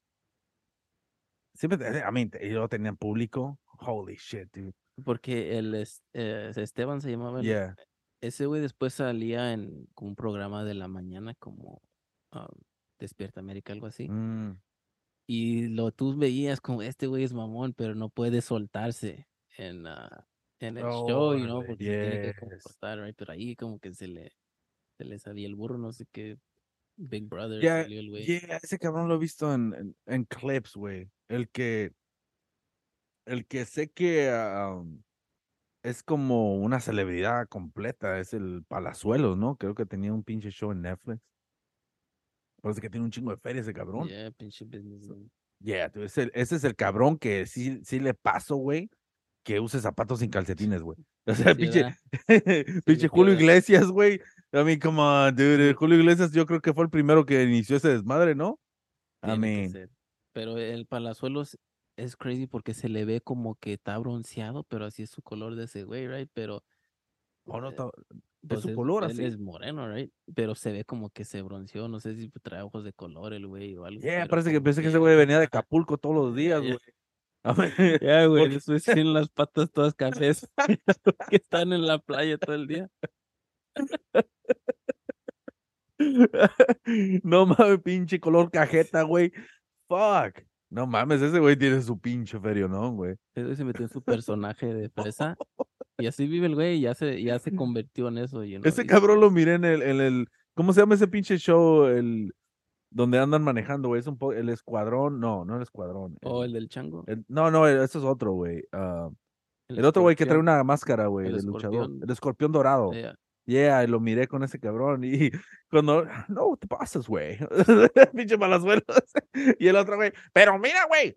Siempre, te- I mean, y luego tenían público. Holy shit, dude. Porque el eh, Esteban se llamaba. el- Yeah. Ese güey después salía en un programa de la mañana como um, Despierta América, algo así. Mm, Y lo tú veías como este güey es mamón, pero no puede soltarse en, ah, en el show, you know, Órale, porque se tiene que comportar, right? Pero ahí como que se le, se le salía el burro, no sé qué. Big Brother Yeah, salió el güey. Yeah, ese cabrón lo he visto en, en, en clips, güey. El que. El que sé que um, es como una celebridad completa, es el Palazuelos, ¿no? Creo que tenía un pinche show en Netflix. Parece que tiene un chingo de feria ese cabrón. Yeah, pinche businessman. Yeah, ese, ese es el cabrón que sí, sí le paso, güey, que use zapatos sin calcetines, güey. O sea, Sí, pinche, pinche Julio. Iglesias, güey. I mean, come on, dude. Julio Iglesias yo creo que fue el primero que inició ese desmadre, ¿no? I mean. Pero el Palazuelos es crazy porque se le ve como que está bronceado, pero así es su color de ese güey, right? Pero oh, no, eh, pues su es- color él así. es moreno, right? Pero se ve como que se bronceó, no sé si trae ojos de color el güey o algo. Yeah, parece que pensé que ese güey venía de Acapulco todos los días, ya. güey. Ya, güey, Porque- después tienen las patas todas cafés que están en la playa todo el día. no mames, pinche color cajeta, güey. Fuck. No mames, ese güey tiene su pinche ferio, ¿no, güey? Ese güey se metió en su personaje de fresa y así vive el güey y ya se, ya se convirtió en eso. Ese cabrón lo miré en el, en el, ¿cómo se llama ese pinche show? El, donde andan manejando, güey. Es un po, el escuadrón, no, no el escuadrón. O el del chango. el- no, no, eso es otro, güey. ah, el otro güey que trae una máscara, güey, el luchador. El escorpión dorado. Yeah. Yeah, y lo miré con ese cabrón. Y cuando, no, te pasas, güey. Pinche palazuelos. Y el otro güey, pero mira, güey.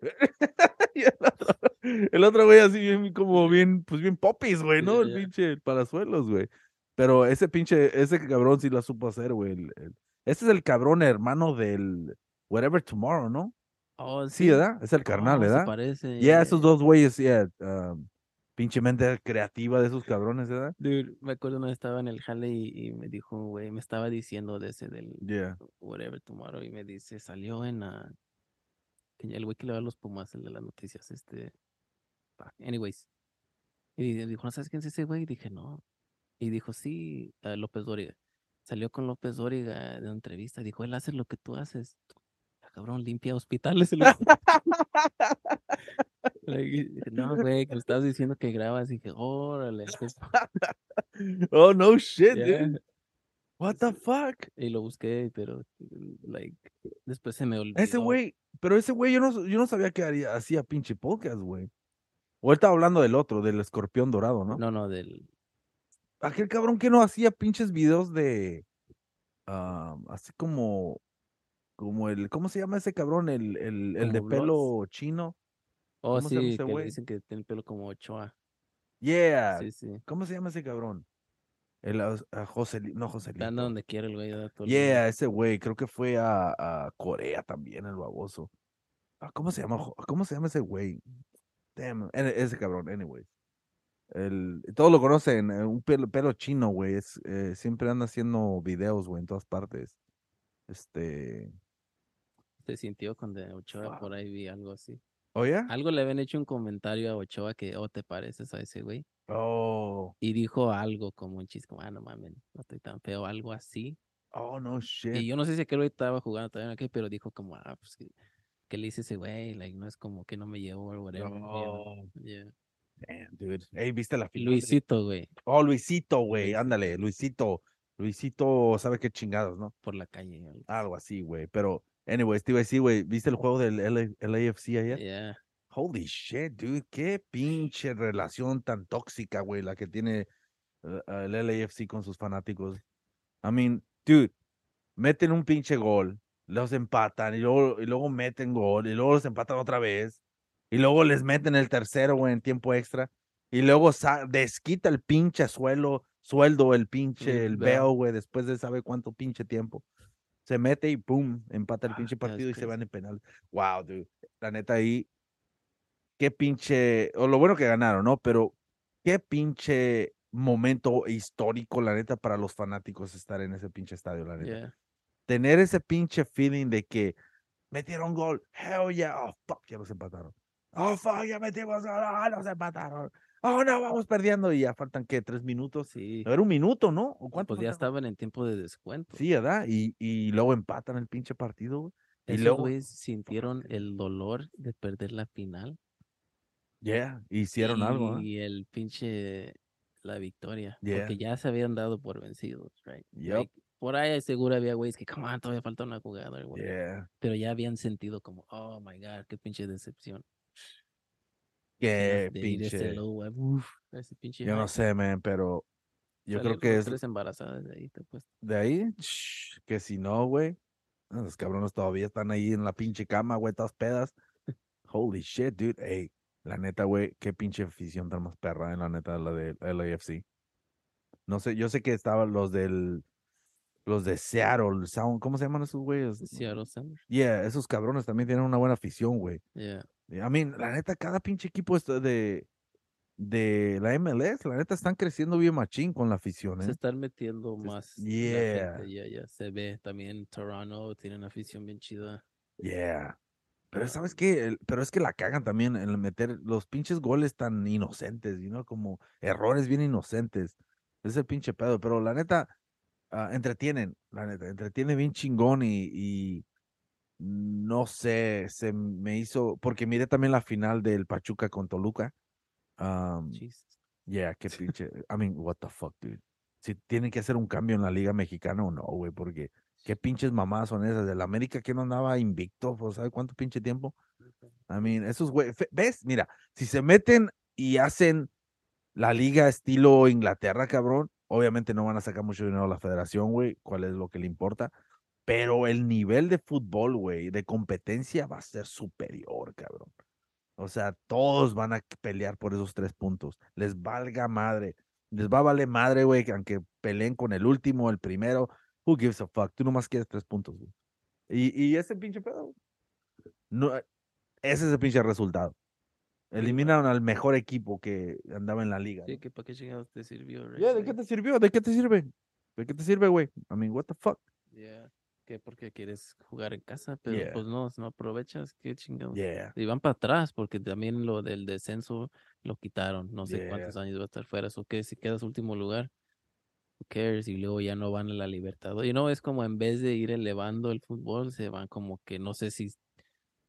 Y el otro, el otro güey así bien, como bien, pues bien popis, güey, ¿no? Ya, El ya. pinche palazuelos, güey. Pero ese pinche, ese cabrón sí la supo hacer, güey. el- el- Ese es el cabrón hermano del Whatever Tomorrow, ¿no? Oh, Sí, ¿verdad? Es el carnal, Oh, se ¿verdad? parece. Ya, esos dos güeyes, ya. um, pinche mente creativa de esos cabrones, ¿verdad? Dude, me acuerdo una vez estaba en el jale y, y me dijo, güey, me estaba diciendo de ese del Yeah. Whatever Tomorrow y me dice, salió en la... El güey que le va a los Pumas, el de las noticias, este... Anyways. Y dijo, ¿no sabes quién es ese güey? Y dije, no. Y dijo, sí, López Dóriga. Salió con López Dóriga de una entrevista. Dijo, él hace lo que tú haces. Ah, Cabrón, limpia hospitales. el no, güey, que me estabas diciendo que grabas. Y dije, órale. Oh, no shit, Yeah. dude. What the fuck? Y lo busqué, pero, like, después se me olvidó. Ese güey, pero ese güey yo no, yo no sabía que haría, hacía pinche podcast, güey. O él estaba hablando del otro, del escorpión dorado, ¿no? No, no, del. Aquel cabrón que no hacía pinches videos de. ah, así como. Como el. ¿Cómo se llama ese cabrón? El, el, el de ¿Como pelo chino. Oh, ¿Cómo se llama sí, ese que le dicen que tiene el pelo como Ochoa. Yeah. Sí, sí. ¿Cómo se llama ese cabrón? El ah, ah, José, no José. Anda donde quiere el güey. Yeah, ese güey, creo que fue a, a Corea también, el baboso. Ah, ¿Cómo se llama? ¿Cómo se llama ese güey? Damn, ese cabrón, anyway. El, todos lo conocen, eh, un pelo, pelo chino, güey. es, eh, siempre anda haciendo videos, güey, en todas partes. Este. Se sintió cuando Ochoa por ahí vi algo así. ¿Oye? Algo le habían hecho un comentario a Ochoa que, oh, te pareces a ese güey. Oh. Y dijo algo como un chiste, como, ah, no mames, no estoy tan feo, algo así. Oh, no shit. Y yo no sé si aquel güey estaba jugando también aquí, pero dijo como, ah, pues, que le hice ese güey? Like, no es como que no me llevo o whatever. you know? Oh, Yeah. Damn, dude. Hey, ¿viste la final? Luisito, güey, Oh, Luisito, güey. Ándale, Luisito. Luisito, ¿sabe qué chingados, no? por la calle. algo Algo así, güey. Pero, anyways, te iba a decir, güey, ¿viste el juego del LA LAFC ayer? Yeah. Holy shit, dude. Qué pinche relación tan tóxica, güey, la que tiene eh, el LAFC con sus fanáticos. I mean, dude, meten un pinche gol, los empatan y luego, y luego meten gol y luego los empatan otra vez y luego les meten el tercero, güey, en tiempo extra y luego desquita el pinche suelo, sueldo, el pinche, El veo, güey, después de sabe cuánto pinche tiempo. Se mete y pum, empata el Ah, pinche partido y se van en penal. Wow, dude. La neta ahí, qué pinche, o lo bueno que ganaron, ¿no? Pero qué pinche momento histórico, la neta, para los fanáticos estar en ese pinche estadio, la neta. Yeah. Tener ese pinche feeling de que metieron gol, hell yeah, oh fuck, ya los empataron. Oh fuck, ya metimos ah, los empataron. Oh no, vamos perdiendo y ya faltan, ¿qué? ¿Tres minutos? Sí. Era un minuto, ¿no? ¿O cuánto Pues ya estaban en tiempo de descuento. Sí, ¿verdad? Y, y luego empatan el pinche partido, güey. Y Esos luego, güeyes sintieron el dolor de perder la final. yeah, hicieron algo, ¿eh? Y el pinche, la victoria. Yeah. Porque ya se habían dado por vencidos, right? Like, por ahí seguro había güeyes que, come on, todavía falta una jugada. or whatever", Yeah. Pero ya habían sentido como, oh my God, qué pinche decepción. Qué pinche. uf, ese pinche Yo no sé, man, pero yo creo que es tres embarazadas de ahí, te pues. de ahí, sh, que si no, güey, los cabrones todavía están ahí en la pinche cama, güey, todas pedas. Holy shit, dude. Ey, la neta, güey, qué pinche afición tan más perra, en la neta, la de LAFC. No sé, yo sé que estaban los del, los de Seattle, Sound, ¿cómo se llaman esos güeyes? Seattle Sanders. Yeah, esos cabrones también tienen una buena afición, güey. Yeah. I mean, la neta, cada pinche equipo de, de la MLS, la neta, están creciendo bien machín con la afición, Se ¿eh? están metiendo más. yeah. gente, Ya, ya se ve también Toronto, tienen afición bien chida. Yeah. Pero Ah, ¿sabes qué? El- Pero es que la cagan también en meter los pinches goles tan inocentes, ¿no? Como errores bien inocentes. Es el pinche pedo. Pero la neta, ah, entretienen, la neta, entretiene bien chingón y, y no sé, se me hizo, porque miré también la final del Pachuca con Toluca. Um, yeah, qué pinche, I mean, what the fuck, dude. Si tienen que hacer un cambio en la liga mexicana o no, güey, porque qué pinches mamadas son esas. Del América que no andaba invicto, pues, ¿sabe cuánto pinche tiempo? I mean, esos güey, ¿ves? Mira, si se meten y hacen la liga estilo Inglaterra, cabrón, obviamente no van a sacar mucho dinero a la federación, güey, cuál es lo que le importa, pero el nivel de fútbol, güey, de competencia va a ser superior, cabrón. O sea, todos van a pelear por esos tres puntos. Les valga madre. Les va a valer madre, güey, que aunque peleen con el último, el primero. Who gives a fuck? Tú nomás quieres tres puntos, güey. Y, y ese pinche pedo. No, ese es el pinche resultado. Eliminaron al mejor equipo que andaba en la liga. Sí, que para qué chingados te sirvió, right? Yeah, ¿De qué te sirvió? ¿De qué te sirve? ¿De qué te sirve, güey? I mean, what the fuck? Yeah. Que porque quieres jugar en casa, pero Yeah. pues no, no aprovechas, qué chingados. Yeah. Y van para atrás, porque también lo del descenso lo quitaron. No sé Yeah. cuántos años va a estar fuera. Eso que si quedas último lugar, who cares? Y luego ya no van a la Libertad. Y no es como en vez de ir elevando el fútbol, se van como que no sé si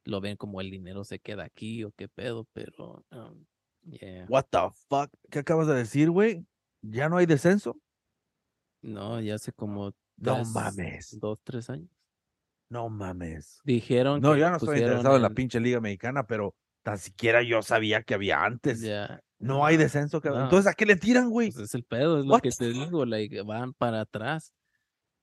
lo ven como el dinero se queda aquí o qué pedo, pero um, yeah. What the fuck? ¿Qué acabas de decir, güey? ¿Ya no hay descenso? No, ya hace como No mames. dos, tres años. No mames. Dijeron No, que ya lo no estoy interesado en la pinche liga mexicana, pero tan siquiera yo sabía que había antes. Ya, No hay descenso, no. Entonces, ¿a qué le tiran, güey? Pues es el pedo, es lo que te digo, like, van para atrás.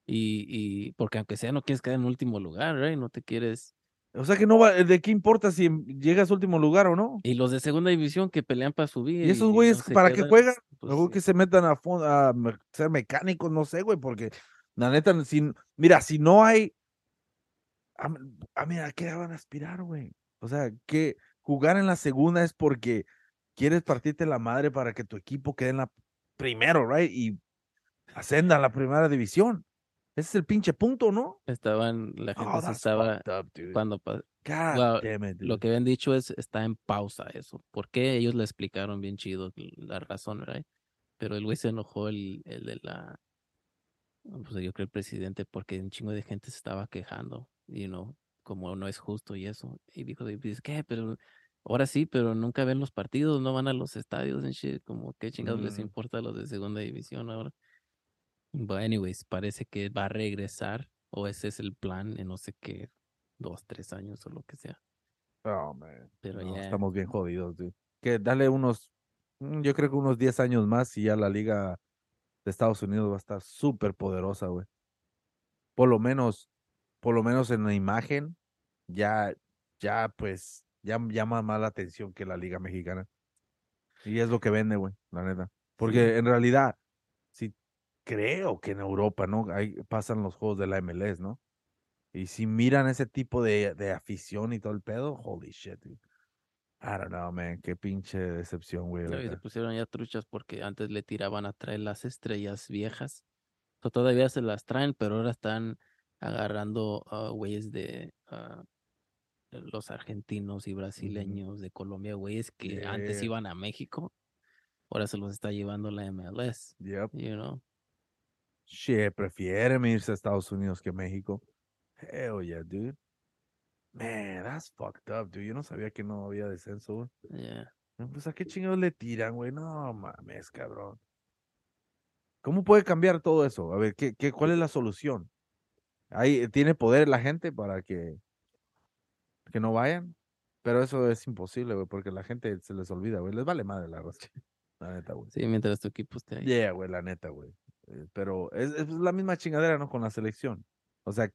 Y, y porque aunque sea no quieres quedar en último lugar, right? No te quieres. O sea que no va, ¿de qué importa si llegas a último lugar o no? Y los de segunda división que pelean para subir. ¿Y esos no güeyes para qué juegan? pues, Mejor sí. que se metan a, ser mecánicos, no sé, güey, porque la neta, si, mira, si no hay, a, a mira, ¿a qué van a aspirar, güey? O sea, que jugar en la segunda es porque quieres partirte la madre para que tu equipo quede en la primero, right? Y ascenda a la primera división. Ese es el pinche punto, ¿no? Estaban, la gente Oh, se estaba, up, cuando it, lo que habían dicho es, está en pausa eso. ¿Por qué? Ellos le explicaron bien chido la razón, ¿verdad? Pero el güey se enojó, el, el de la, pues yo creo el presidente, porque un chingo de gente se estaba quejando, you know, como no es justo y eso. Y dijo, dice, ¿qué? Pero ahora sí, pero nunca ven los partidos, no van a los estadios and shit, como qué chingados les Mm. importa a los de segunda división ahora. But anyways, parece que va a regresar, o ese es el plan en no sé qué, dos, tres años o lo que sea. Oh, man. Pero No, ya, Estamos bien jodidos, dude. Que dale unos, mm, yo creo que unos 10 años más y ya la liga de Estados Unidos va a estar súper poderosa, güey. Por lo menos, por lo menos en la imagen, ya, ya, pues, ya llama más la atención que la liga mexicana. Y es lo que vende, güey, la neta. Porque en realidad, sí, creo que en Europa, ¿no? Ahí pasan los juegos de la MLS, ¿no? Y si miran ese tipo de, de afición y todo el pedo, holy shit, dude. I don't know, man. Qué pinche decepción, güey. No, y se pusieron ya truchas porque antes le tiraban a traer las estrellas viejas. So, todavía se las traen, pero ahora están agarrando a güeyes de ah, los argentinos y brasileños de Colombia, güeyes que antes iban a México. Ahora se los está llevando la MLS, Yep. you know. Shit, prefieren irse a Estados Unidos que a México. Hell yeah, dude. Man, that's fucked up, dude. Yo no sabía que no había descenso, güey. Yeah. Pues a qué chingados le tiran, güey. No mames, cabrón. ¿Cómo puede cambiar todo eso? A ver, ¿qué, qué, ¿cuál es la solución? Ahí tiene poder la gente para que, que no vayan. Pero eso es imposible, güey, porque la gente se les olvida, güey. Les vale madre la raza. La neta, güey. Sí, mientras tu equipo esté ahí. Yeah, güey, la neta, güey. Eh, Pero es, es la misma chingadera, ¿no? Con la selección. O sea,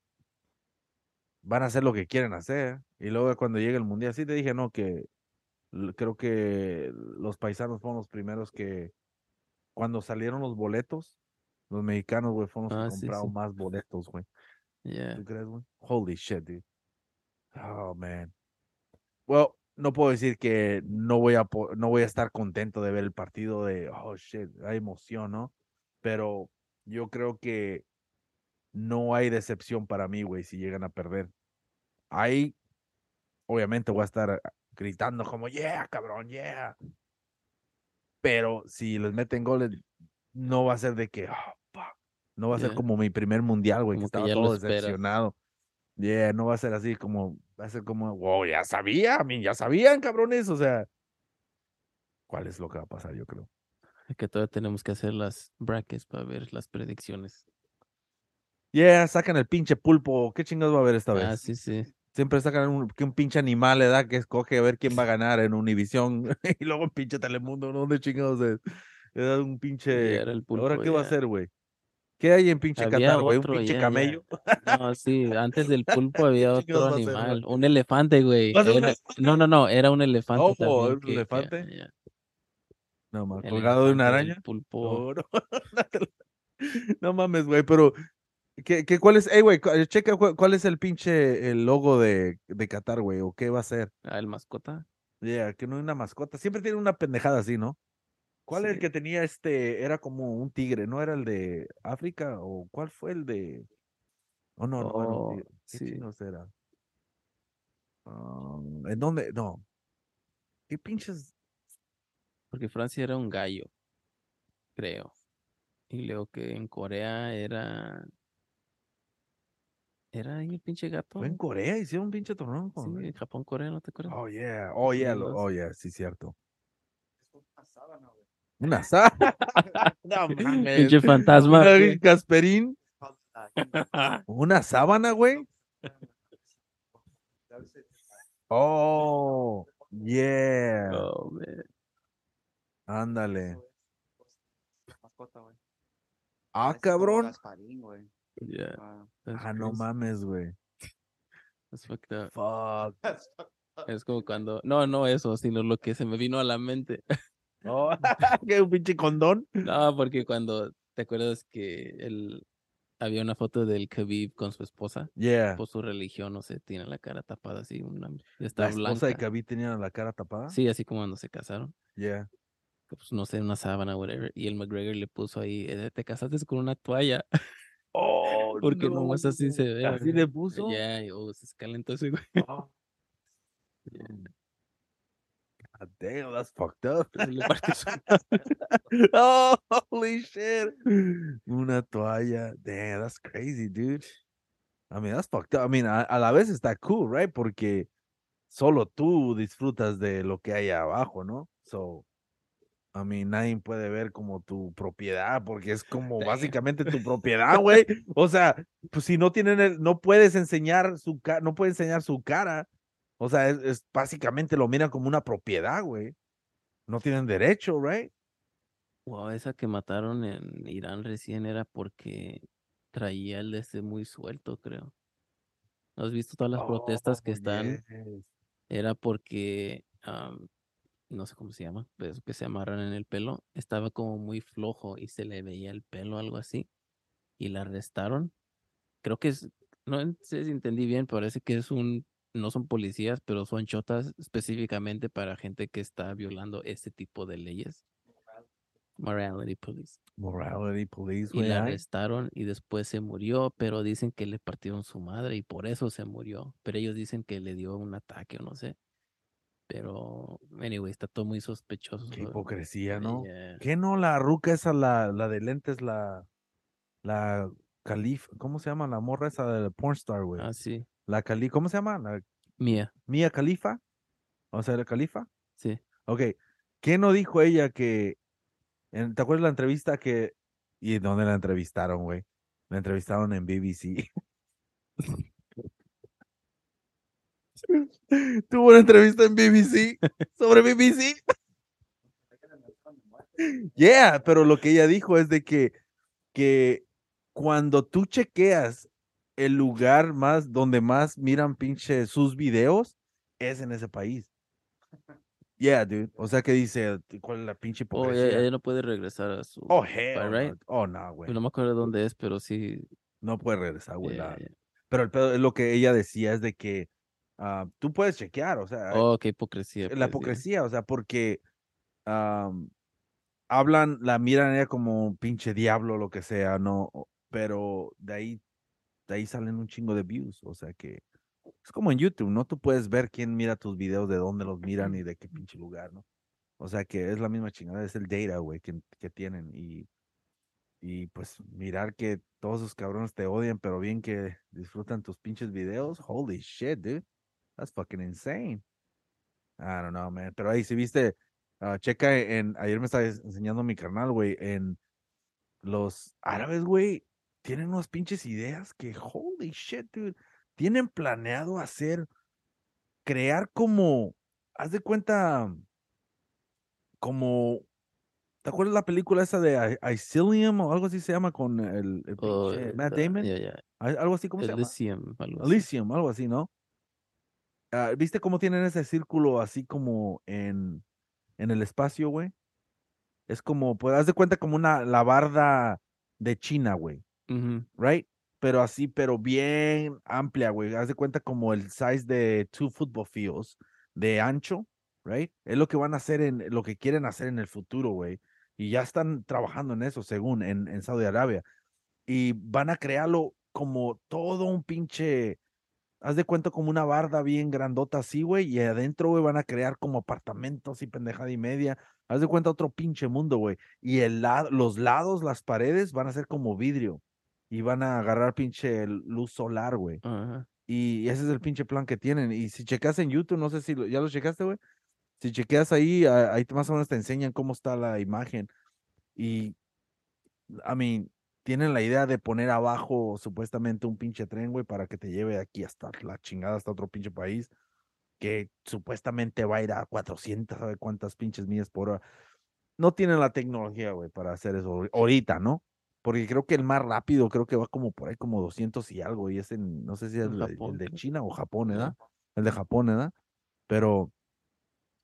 van a hacer lo que quieren hacer. Y luego cuando llegue el mundial, sí te dije, no, que creo que los paisanos fueron los primeros que, cuando salieron los boletos, los mexicanos, güey, fueron los Ah, que sí, compraron sí. más boletos, güey. Yeah. ¿Tú crees, güey? Holy shit, dude. Oh, man. Well, no puedo decir que no voy a no voy a estar contento de ver el partido de oh shit, hay emoción, ¿no? Pero yo creo que no hay decepción para mí, güey, si llegan a perder. Ahí obviamente voy a estar gritando como yeah, cabrón, yeah. Pero si les meten goles no va a ser de que oh, fuck. no va a ser como mi primer mundial, güey, que estaba todo decepcionado. Yeah, no va a ser así como, va a ser como, wow, ya sabía, a mí ya sabían, cabrones, o sea, ¿cuál es lo que va a pasar? Yo creo. Que todavía tenemos que hacer las brackets para ver las predicciones. Yeah, sacan el pinche pulpo, ¿qué chingados va a haber esta vez? Ah, sí, sí. Siempre sacan un, que un pinche animal, ¿verdad? Que escoge a ver quién va a ganar en Univisión y luego en pinche Telemundo, ¿no? ¿Dónde chingados es? Era un pinche, era el ¿ahora qué va a hacer, güey? ¿Qué hay en pinche Había Qatar, güey? ¿Un pinche camello? No, sí, antes del pulpo había ¿Qué chingados otro ser, animal, un elefante, güey. No, no, no, era un elefante Oh, también. ¿era un que- elefante? No, más, colgado de una araña. Pulpo. No mames, güey, pero ¿qué, qué, cuál es? Ey, güey, checa cuál, es el pinche el logo de, de Qatar, güey, o qué va a ser. Ah, el mascota. Yeah, que no hay una mascota. Siempre tiene una pendejada así, ¿no? ¿Cuál es el que tenía este? Era como un tigre, ¿no era el de África? ¿O cuál fue el de.? Oh, no, no, era un Oh, tigre. ¿Qué sí. era? Ah, ¿En dónde? No. ¿Qué pinches? Porque Francia era un gallo, creo. Y luego que en Corea era. ¿Era ahí el pinche gato? ¿Fue en Corea? ¿Hicieron un pinche torneo? Sí, en Japón, Corea, ¿no te acuerdas? Oh, yeah. Oh, yeah. lo- 2002. Oh, yeah. Sí, cierto. Es una sábana, güey. Una sábana. no mames. Pinche fantasma. Falta- Una sábana, güey. Oh, yeah. Oh, man. Ándale. eso es mascota, güey. Ah, cabrón. Gasparín, güey. Yeah, Ah. Ah, no mames, güey. That's fucked up. Fuck. Es como cuando. No, no eso, sino lo que se me vino a la mente. Oh, ¿Qué un pinche condón? No, porque cuando. ¿Te acuerdas que él. Había una foto del Khabib con su esposa? Yeah. Por su religión, no sé, tiene la cara tapada así. Una, está La esposa de blanca. Khabib tenía la cara tapada. Sí, así como cuando se casaron. Yeah. Pues no sé, una sábana, whatever. Y el McGregor le puso ahí, eh, te casaste con una toalla. Oh, Porque nomás así se ve. Así le puso. Ya, y, oh, se calentó ese güey. Oh. God damn, that's fucked up. Oh, holy shit. Una toalla. Damn, that's crazy, dude. I mean, that's fucked up. I mean, a, a la vez está cool, right? Porque solo tú disfrutas de lo que hay abajo, ¿no? So, I mean, nadie puede ver como tu propiedad porque es como básicamente tu propiedad, güey. O sea, pues si no tienen el, no puedes enseñar su cara, no puede enseñar su cara. O sea, es, es básicamente lo miran como una propiedad, güey. No tienen derecho, right? Wow, esa que mataron en Irán recién era porque traía el este muy suelto, creo. ¿No has visto todas las protestas que Oh, están? Era porque, am, no sé cómo se llama, pero eso que se amarran en el pelo, estaba como muy flojo y se le veía el pelo, algo así, y la arrestaron. Creo que es, no sé si entendí bien, parece que es un, no son policías, pero son chotas específicamente para gente que está violando este tipo de leyes. Morality Police. Morality police, Y la arrestaron y después se murió, pero dicen que le partieron su madre y por eso se murió. Pero ellos dicen que le dio un ataque o no sé. Pero, anyway, está todo muy sospechoso. Qué hipocresía, ¿no? yeah. ¿Qué no? La ruca esa, la, la de lentes, la, la califa, ¿cómo se llama? La morra esa de pornstar, güey. Ah, sí. La cali, ¿cómo se llama? La Mía, Mía Califa. O sea, la Califa. sí. Ok. ¿Qué no dijo ella que, en- ¿te acuerdas la entrevista que, y dónde la entrevistaron, güey? La entrevistaron en BBC. Tuvo una entrevista en BBC sobre BBC. Yeah, pero lo que ella dijo es de que, que cuando tú chequeas el lugar más donde más miran pinche sus videos es en ese país. Yeah, dude. O sea que dice, ¿cuál es la pinche Oh, ella, ella no puede regresar a su. Oh, hell right? Oh, no, güey. No me acuerdo dónde es, pero sí. No puede regresar, güey. yeah, yeah. Pero el pedo lo que ella decía es de que ah, tú puedes chequear, o sea, Oh, qué hipocresía. la pues, hipocresía, o sea, porque hablan, la miran ella como un pinche diablo, lo que sea, ¿no? Pero de ahí, de ahí salen un chingo de views, o sea que es como en YouTube, ¿no? Tú puedes ver quién mira tus videos, de dónde los miran y de qué pinche lugar, ¿no? O sea que es la misma chingada, es el data, güey, que, que tienen y, y pues mirar que todos esos cabrones te odian, pero bien que disfrutan tus pinches videos, holy shit, dude. That's fucking insane. I don't know, man. Pero ahí, si viste, ah, checa en, ayer me estaba enseñando mi carnal, güey, en los árabes, güey, tienen unas pinches ideas que, holy shit, dude. Tienen planeado hacer, crear como, haz de cuenta, como, ¿te acuerdas la película esa de I- Elysium o algo así se llama con el, el Oh, pinche Matt esta- Damon? yeah, yeah. Al- Algo así, ¿cómo se llama? Algo así. Elysium, algo así, ¿no? Ah, ¿Viste cómo tienen ese círculo así como en, en el espacio, güey? Es como, pues, haz de cuenta como una, la barda de China, güey, right? Pero así, pero bien amplia, güey. Haz de cuenta como el size de two football fields de ancho, right? Es lo que van a hacer en, lo que quieren hacer en el futuro, güey. Y ya están trabajando en eso, según, en, en Saudi Arabia. Y van a crearlo como todo un pinche, haz de cuenta como una barda bien grandota así, güey. Y adentro, güey, van a crear como apartamentos y pendejada y media. Haz de cuenta otro pinche mundo, güey. Y el lado, los lados, las paredes van a ser como vidrio. Y van a agarrar pinche luz solar, güey. Y ese es el pinche plan que tienen. Y si checas en YouTube, no sé si lo- ya lo checaste, güey. Si chequeas ahí, ahí más o menos te enseñan cómo está la imagen. Y, I mean, tienen la idea de poner abajo supuestamente un pinche tren, güey, para que te lleve aquí hasta la chingada, hasta otro pinche país. Que supuestamente va a ir a 400, ¿sabe cuántas pinches millas por hora? No tienen la tecnología, güey, para hacer eso ahori- ahorita, ¿no? Porque creo que el más rápido, creo que va como por ahí como 200 y algo, y es en, no sé si es el, de- el de. China o Japón. ¿verdad? El de Japón, ¿verdad? Pero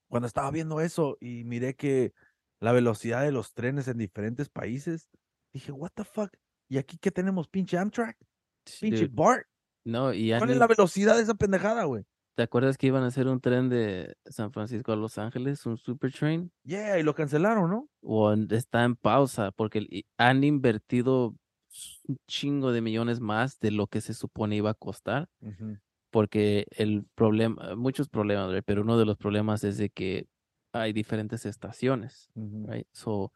cuando estaba viendo eso y miré que la velocidad de los trenes en diferentes países, dije, what the fuck? ¿Y aquí qué tenemos? ¿Pinche Amtrak? ¿Pinche Dude, BART? No, y ¿Cuál es la velocidad de esa pendejada, güey? ¿te acuerdas que iban a hacer un tren de San Francisco a Los Ángeles, un super train? Yeah, y lo cancelaron, ¿no? O está en pausa porque han invertido un chingo de millones más de lo que se supone iba a costar, Ujú. porque el problema, muchos problemas, pero uno de los problemas es de que hay diferentes estaciones, Ujú. right? So,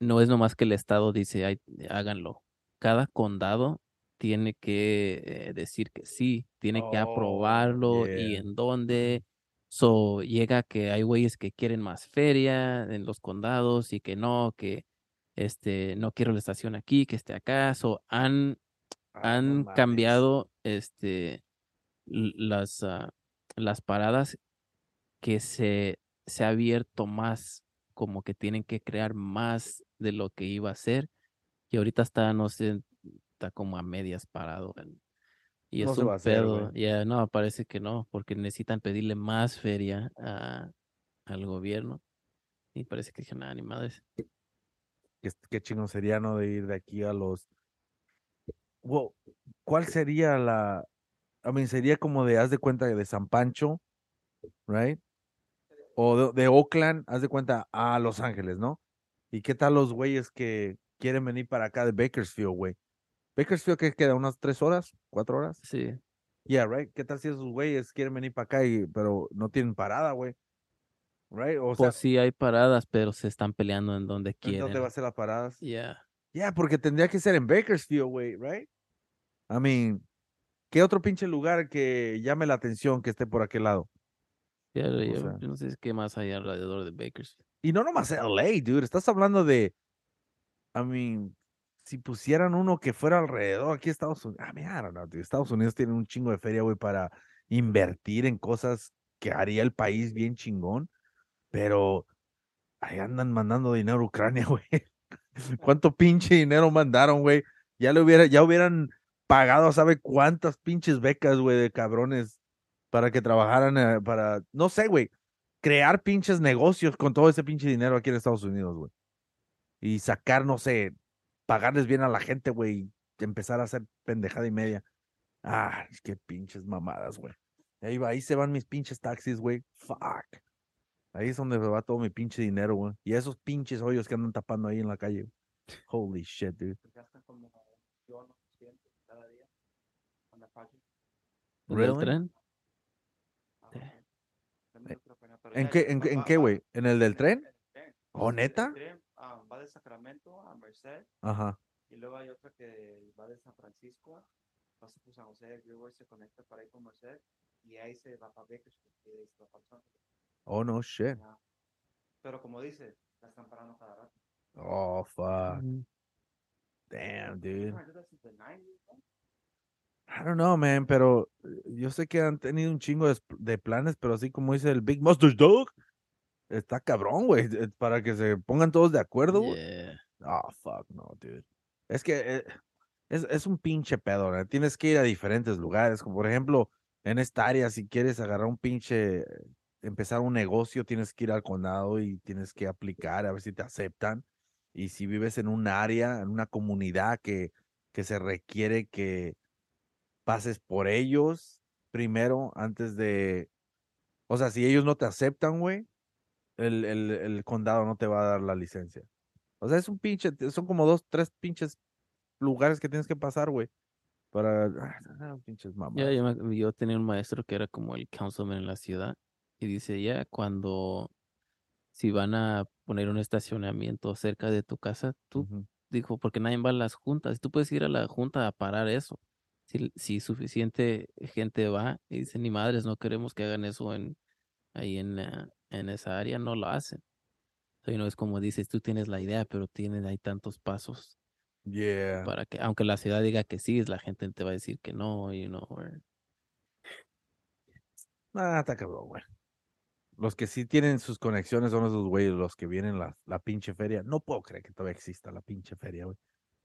no es nomás que el estado dice, "Ay, háganlo. Cada condado tiene que eh, decir que sí, tiene que aprobarlo y en dónde. So, llega que hay güeyes que quieren más feria en los condados y que no, que este, no quiero la estación aquí, que esté acá. So, han, Ah, han cambiado este, las, ah, las paradas que se, se ha abierto más, como que tienen que crear más de lo que iba a ser. Y ahorita está, no sé, está como a medias parado. en- Y No es un a pedo. Ya, no, parece que no, porque necesitan pedirle más feria a, al gobierno. Y parece que dijeron, nada, ni madres. Qué, qué chingón sería, ¿no? De ir de aquí a los. Well, ¿cuál sería la. I mean, sería como de, haz de cuenta de San Pancho, right? O de, de Oakland, haz de cuenta a Los Ángeles, ¿no? ¿Y qué tal los güeyes que quieren venir para acá de Bakersfield, güey? Bakersfield, ¿qué queda? ¿Unas tres horas? ¿Cuatro horas? Sí. Yeah, right. ¿Qué tal si esos güeyes quieren venir para acá y, pero no tienen parada, güey? Right? O sea, Pues sí hay paradas, pero se están peleando en donde ¿en quieren. ¿dónde va a ser las paradas? Ya. Yeah, porque tendría que ser en Bakersfield, güey, right? I mean, ¿qué otro pinche lugar que llame la atención que esté por aquel lado? Ya, yo- sea- yo no sé qué más hay alrededor de Bakersfield. Y no nomás LA, dude. Estás hablando de. I mean, si pusieran uno que fuera alrededor aquí Estados Unidos. I mean, I don't know, dude. Estados Unidos tiene un chingo de feria, güey, para invertir en cosas que haría el país bien chingón. Pero ahí andan mandando dinero a Ucrania, güey. ¿Cuánto pinche dinero mandaron, güey? Ya le hubiera, ya hubieran pagado, ¿sabe cuántas pinches becas, güey, de cabrones para que trabajaran eh, para, no sé, güey, crear pinches negocios con todo ese pinche dinero aquí en Estados Unidos, güey. Y sacar, no sé, pagarles bien a la gente, güey, y empezar a hacer pendejada y media. Ah, qué pinches mamadas, güey. Ahí va, ahí se van mis pinches taxis, güey. Fuck. Ahí es donde se va todo mi pinche dinero, güey. Y esos pinches hoyos que andan tapando ahí en la calle. Holy shit, dude. Gastan como yo no siento cada día. On the project. ¿El del Really? tren? Ah, Sí. ok. También lo creo que no, pero ¿En qué, en, en qué, güey? ¿En el del en tren? tren. ¿Oh, neta? ah, va de Sacramento a Merced Ajá. y luego hay otra que va de San Francisco, pasa por San José, luego se conecta para ir con Merced y ahí se va para Bakersfield y ahí se va para Ángeles. Oh, no shit. Ajá. Pero como dice, la están parando cada rato. Oh, fuck. Ujú. Damn, dude. Ah, yo desde el 90s, ¿no? I don't know, man, pero eh, yo sé que han tenido un chingo de, de planes, pero así como dice el Big Mustache Dog, está cabrón, güey, eh, para que se pongan todos de acuerdo, güey. Yeah. Oh, fuck, no, dude. Es que eh, es, es un pinche pedo, ¿no? Tienes que ir a diferentes lugares, como por ejemplo, en esta área, si quieres agarrar un pinche, empezar un negocio, tienes que ir al condado y tienes que aplicar a ver si te aceptan. Y si vives en un área, en una comunidad que, que se requiere que pases por ellos primero antes de, o sea, si ellos no te aceptan, güey, el, el, el condado no te va a dar la licencia. O sea, es un pinche, son como dos, tres pinches lugares que tienes que pasar, güey. Para. ah, pinches Ya, mamadas. yo, me- yo tenía un maestro que era como el councilman en la ciudad y dice, ya, cuando, si van a poner un estacionamiento cerca de tu casa, tú, dijo, porque nadie va a las juntas, tú puedes ir a la junta a parar eso. Si, si suficiente gente va y dicen, ni madres, no queremos que hagan eso en, ahí en, en esa área, no lo hacen. So, you know, es como dices, tú tienes la idea, pero tienes hay tantos pasos Yeah. para que, aunque la ciudad diga que sí, la gente te va a decir que no, you know, or- Ah, está cabrón, güey. Los que sí tienen sus conexiones son esos güeyes, los que vienen la, la pinche feria. No puedo creer que todavía exista la pinche feria, güey.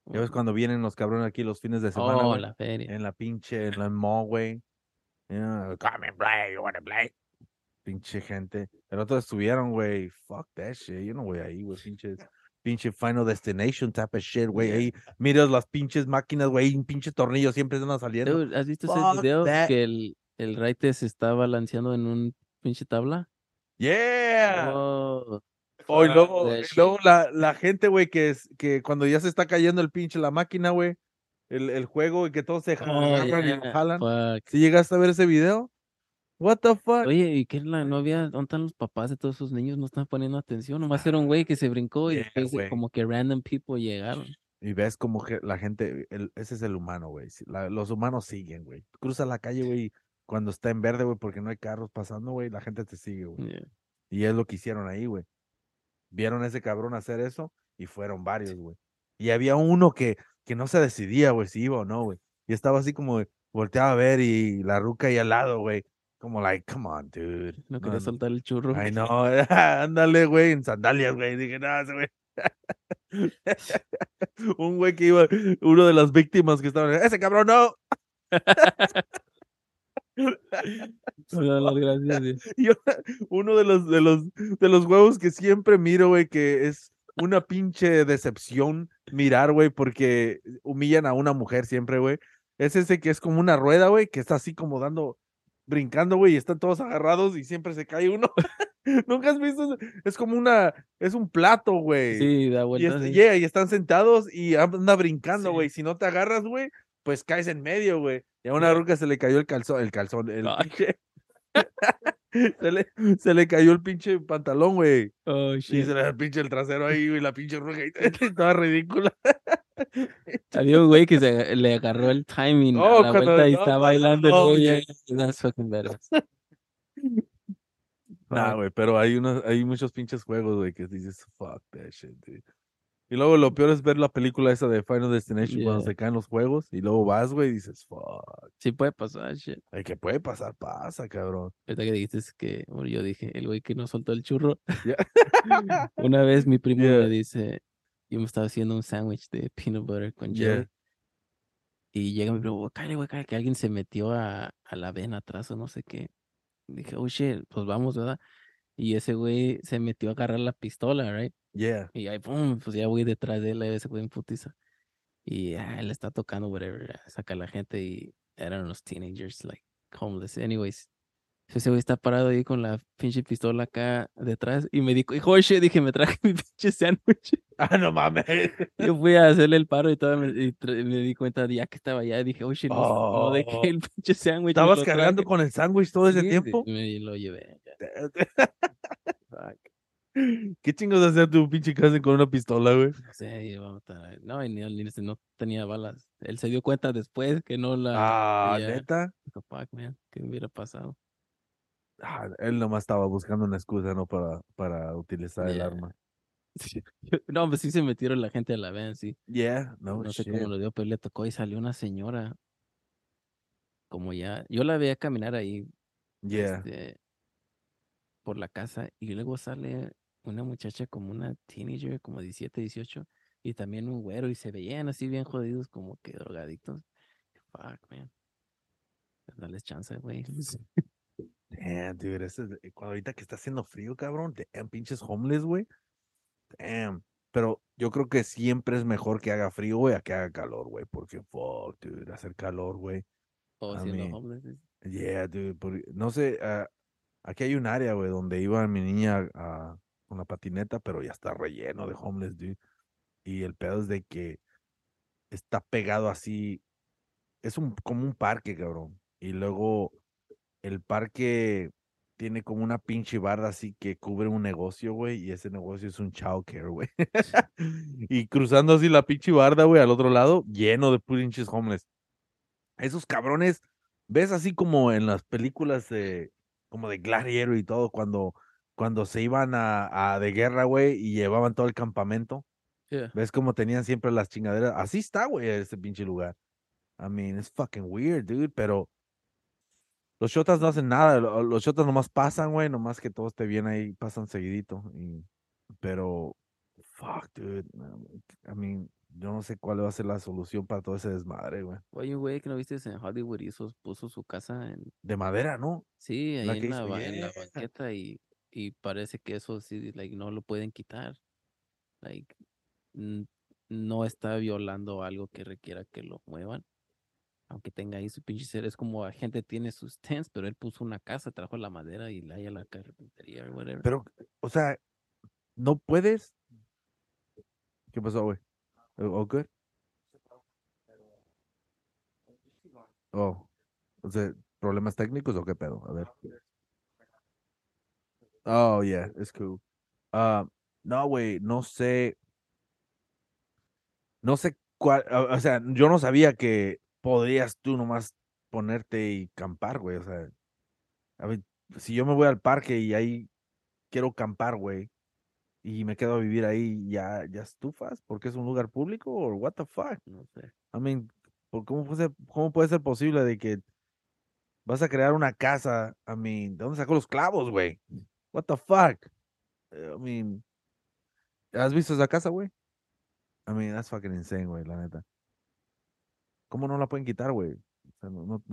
Ya ves cuando vienen los cabrones aquí los fines de semana, oh, la feria. En la pinche, en la mall, güey. Yeah, come and play, you wanna play. Pinche gente. El otro estuvieron, güey. Fuck that shit. Yo no voy ahí, güey. Pinches. Pinche Final Destination type of shit, güey. Ahí miras las pinches máquinas, güey. Un pinche tornillo siempre andan saliendo. Dude, ¿has visto ese video that. que el, el raite se está balanceando en un pinche tabla? Yeah. Oh, O y Fuck luego, luego la, la gente, güey, que es que cuando ya se está cayendo el pinche la máquina, güey, el, el juego y que todos se Oh, agarran y lo yeah, jalan. fuck. ¿Sí llegaste a ver ese video? What the fuck? Oye, ¿y qué es la novia? ¿Dónde están los papás de todos esos niños? No están poniendo atención. Nomás era un güey que se brincó y Yeah, después como que random people llegaron. Y ves como que la gente, el- ese es el humano, güey. si- los humanos siguen, güey. Cruza la calle, güey, cuando está en verde, güey, porque no hay carros pasando, güey, la gente te sigue, güey. Yeah. Y es lo que hicieron ahí, güey. Vieron a ese cabrón hacer eso y fueron varios, güey. Y había uno que, que no se decidía, güey, si iba o no, güey. Y estaba así como, volteaba a ver y la ruca ahí al lado, güey. Como like, come on, dude. No quería no. soltar el churro. Ay, no, ándale, güey, en sandalias, güey. Dije, no, ese güey. Un güey que iba, uno de las víctimas que estaban, ese cabrón no. yo- uno de los, de los, de los huevos que siempre miro, güey, que es una pinche decepción mirar, güey, porque humillan a una mujer siempre, güey. Es ese que es como una rueda, güey, que está así como dando, brincando, güey, y están todos agarrados y siempre se cae uno. Nunca has visto, es como una, es un plato, güey. Sí, da Y, vueltas. es- sí. yeah, y están sentados y anda brincando, Sí. güey. Si no te agarras, güey, pues caes en medio, güey. Y a una ruca se le cayó el calzón, el calzón, el pinche. se, le, se le cayó el pinche pantalón, güey. Oh, Y se le el pinche el trasero ahí, güey, la pinche ruca toda ridícula. Había un güey que se le agarró el timing Oh, a la cuando- vuelta y no, está bailando el güey. yeah. yeah, That's fucking better. Nah, güey, pero hay unos, hay muchos pinches juegos, güey, que dices, fuck that shit, dude. Y luego lo peor es ver la película esa de Final Destination cuando se caen los juegos y luego vas, güey, y dices, fuck. Sí puede pasar, shit. El que puede pasar, pasa, cabrón. Ahorita que dijiste es que, bueno, yo dije, el güey que no soltó el churro. Una vez mi primo Yeah. me dice, yo me estaba haciendo un sándwich de peanut butter con jelly. Y llega mi primo, "Güey, cállate, güey, cállate", que alguien se metió a, a la vena atrás o no sé qué. Dije, oh shit, pues vamos, ¿verdad? Y ese güey se metió a agarrar la pistola, right? Yeah. Y ahí, pum, pues ya voy detrás de él, ese güey en putiza. Y ah, le está tocando, whatever, saca a la gente y eran los teenagers, like, homeless. Anyways, ese güey está parado ahí con la pinche pistola acá detrás y me dijo, hijo, dije, me traje mi pinche sándwich. Ah, no mames. Yo fui a hacerle el paro y todo, me, y me di cuenta de ya que estaba allá, dije, shit, no, no Oh. dejé el pinche sándwich. ¿Estabas cargando traje". con el sándwich todo ese Sí, tiempo? Me lo llevé. ¿Qué chingos hacer tu pinche casa con una pistola, güey? No y vamos a- no, y ni, ni- no tenía balas. Él se dio cuenta después que no la. Ah, neta. Dijo, "Fuck, man, ¿qué hubiera pasado? Ah, él nomás estaba buscando una excusa, ¿no? Para, para utilizar el arma. No, pues sí se metieron la gente a la van, sí. Yeah, no, No sé shit. cómo lo dio, pero le tocó y salió una señora. Como ya. Yo la veía caminar ahí Yeah. este, por la casa y luego sale una muchacha como una teenager, como 17, 18, y también un güero y se veían así bien jodidos, como que drogadictos. Fuck, man. Dales chance, güey. Damn, dude, ese es- eh, cuando ahorita que está haciendo frío, cabrón, damn, pinches homeless, güey. Damn. Pero yo creo que siempre es mejor que haga frío, güey, a que haga calor, güey. Porque, fuck, dude, hacer calor, güey. O A siendo mí- homeless. Yeah, dude. porque- no sé, ah, aquí hay un área, güey, donde iba mi niña a, con la patineta, pero ya está relleno de homeless, dude. Y el pedo es de que está pegado así. Es un, como un parque, cabrón. Y luego el parque tiene como una pinche barda así que cubre un negocio, güey. Y ese negocio es un childcare, güey. y cruzando así la pinche barda, güey, al otro lado, lleno de pinches homeless. Esos cabrones, ves así como en las películas de, como de Gladiator y todo, cuando, cuando se iban a, a de guerra, güey, y llevaban todo el campamento. Yeah. ¿Ves cómo tenían siempre las chingaderas? Así está, güey, ese pinche lugar. I mean, it's fucking weird, dude, pero los shotas no hacen nada. lo- Los shotas nomás pasan, güey, nomás que todo esté bien ahí, pasan seguidito. Y, pero, fuck, dude. I mean, yo no sé cuál va a ser la solución para todo ese desmadre, güey. Oye, un güey que no viste en Hollywood hizo, puso su casa en, De madera, ¿no? sí, ahí La en la, en la yeah. banqueta y, y parece que eso sí, like, no lo pueden quitar. Like, no está violando algo que requiera que lo muevan. Aunque tenga ahí su pinche ser, es como la gente tiene sus tents, pero él puso una casa, trajo la madera y la a la carpintería whatever. Pero, o sea, no puedes. ¿Qué pasó, güey? ¿O good? Oh, o sea, ¿problemas técnicos o qué pedo? A ver. Oh, yeah, it's cool. Ah, no, güey, no sé. No sé cuál, o sea, yo no sabía que podrías tú nomás ponerte y campar, güey. O sea, a ver, si yo me voy al parque y ahí quiero campar, güey, y me quedo a vivir ahí, ¿ya, ya estufas? ¿Porque es un lugar público o what the fuck? No sé. I mean, ¿por ¿cómo puede ser, cómo puede ser posible de que vas a crear una casa? I mean, ¿de dónde sacó los clavos, güey? What the fuck? I mean, ¿has visto esa casa, güey? I mean, that's fucking insane, güey, la neta. ¿Cómo no la pueden quitar, güey? O sea, no.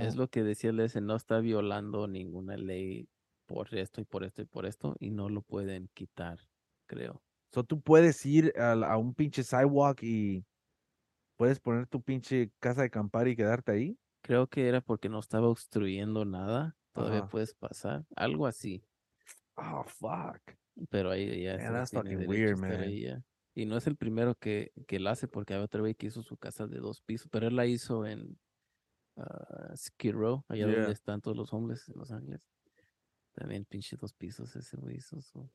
Es lo que decía el ese, no está violando ninguna ley por esto y por esto y por esto y no lo pueden quitar, creo. So, tú puedes ir a, un pinche sidewalk y puedes poner tu pinche casa de campar y quedarte ahí. Creo que era porque no estaba obstruyendo nada, todavía Ajá. puedes pasar, algo así, Oh, fuck. pero ahí ya Man, that's fucking weird, man. ahí. Y no es el primero que, que la hace porque hay otro güey que hizo su casa de dos pisos, pero él la hizo en ah, Skid Row, allá Yeah. donde están todos los hombres en Los Ángeles. También pinche dos pisos ese güey hizo su-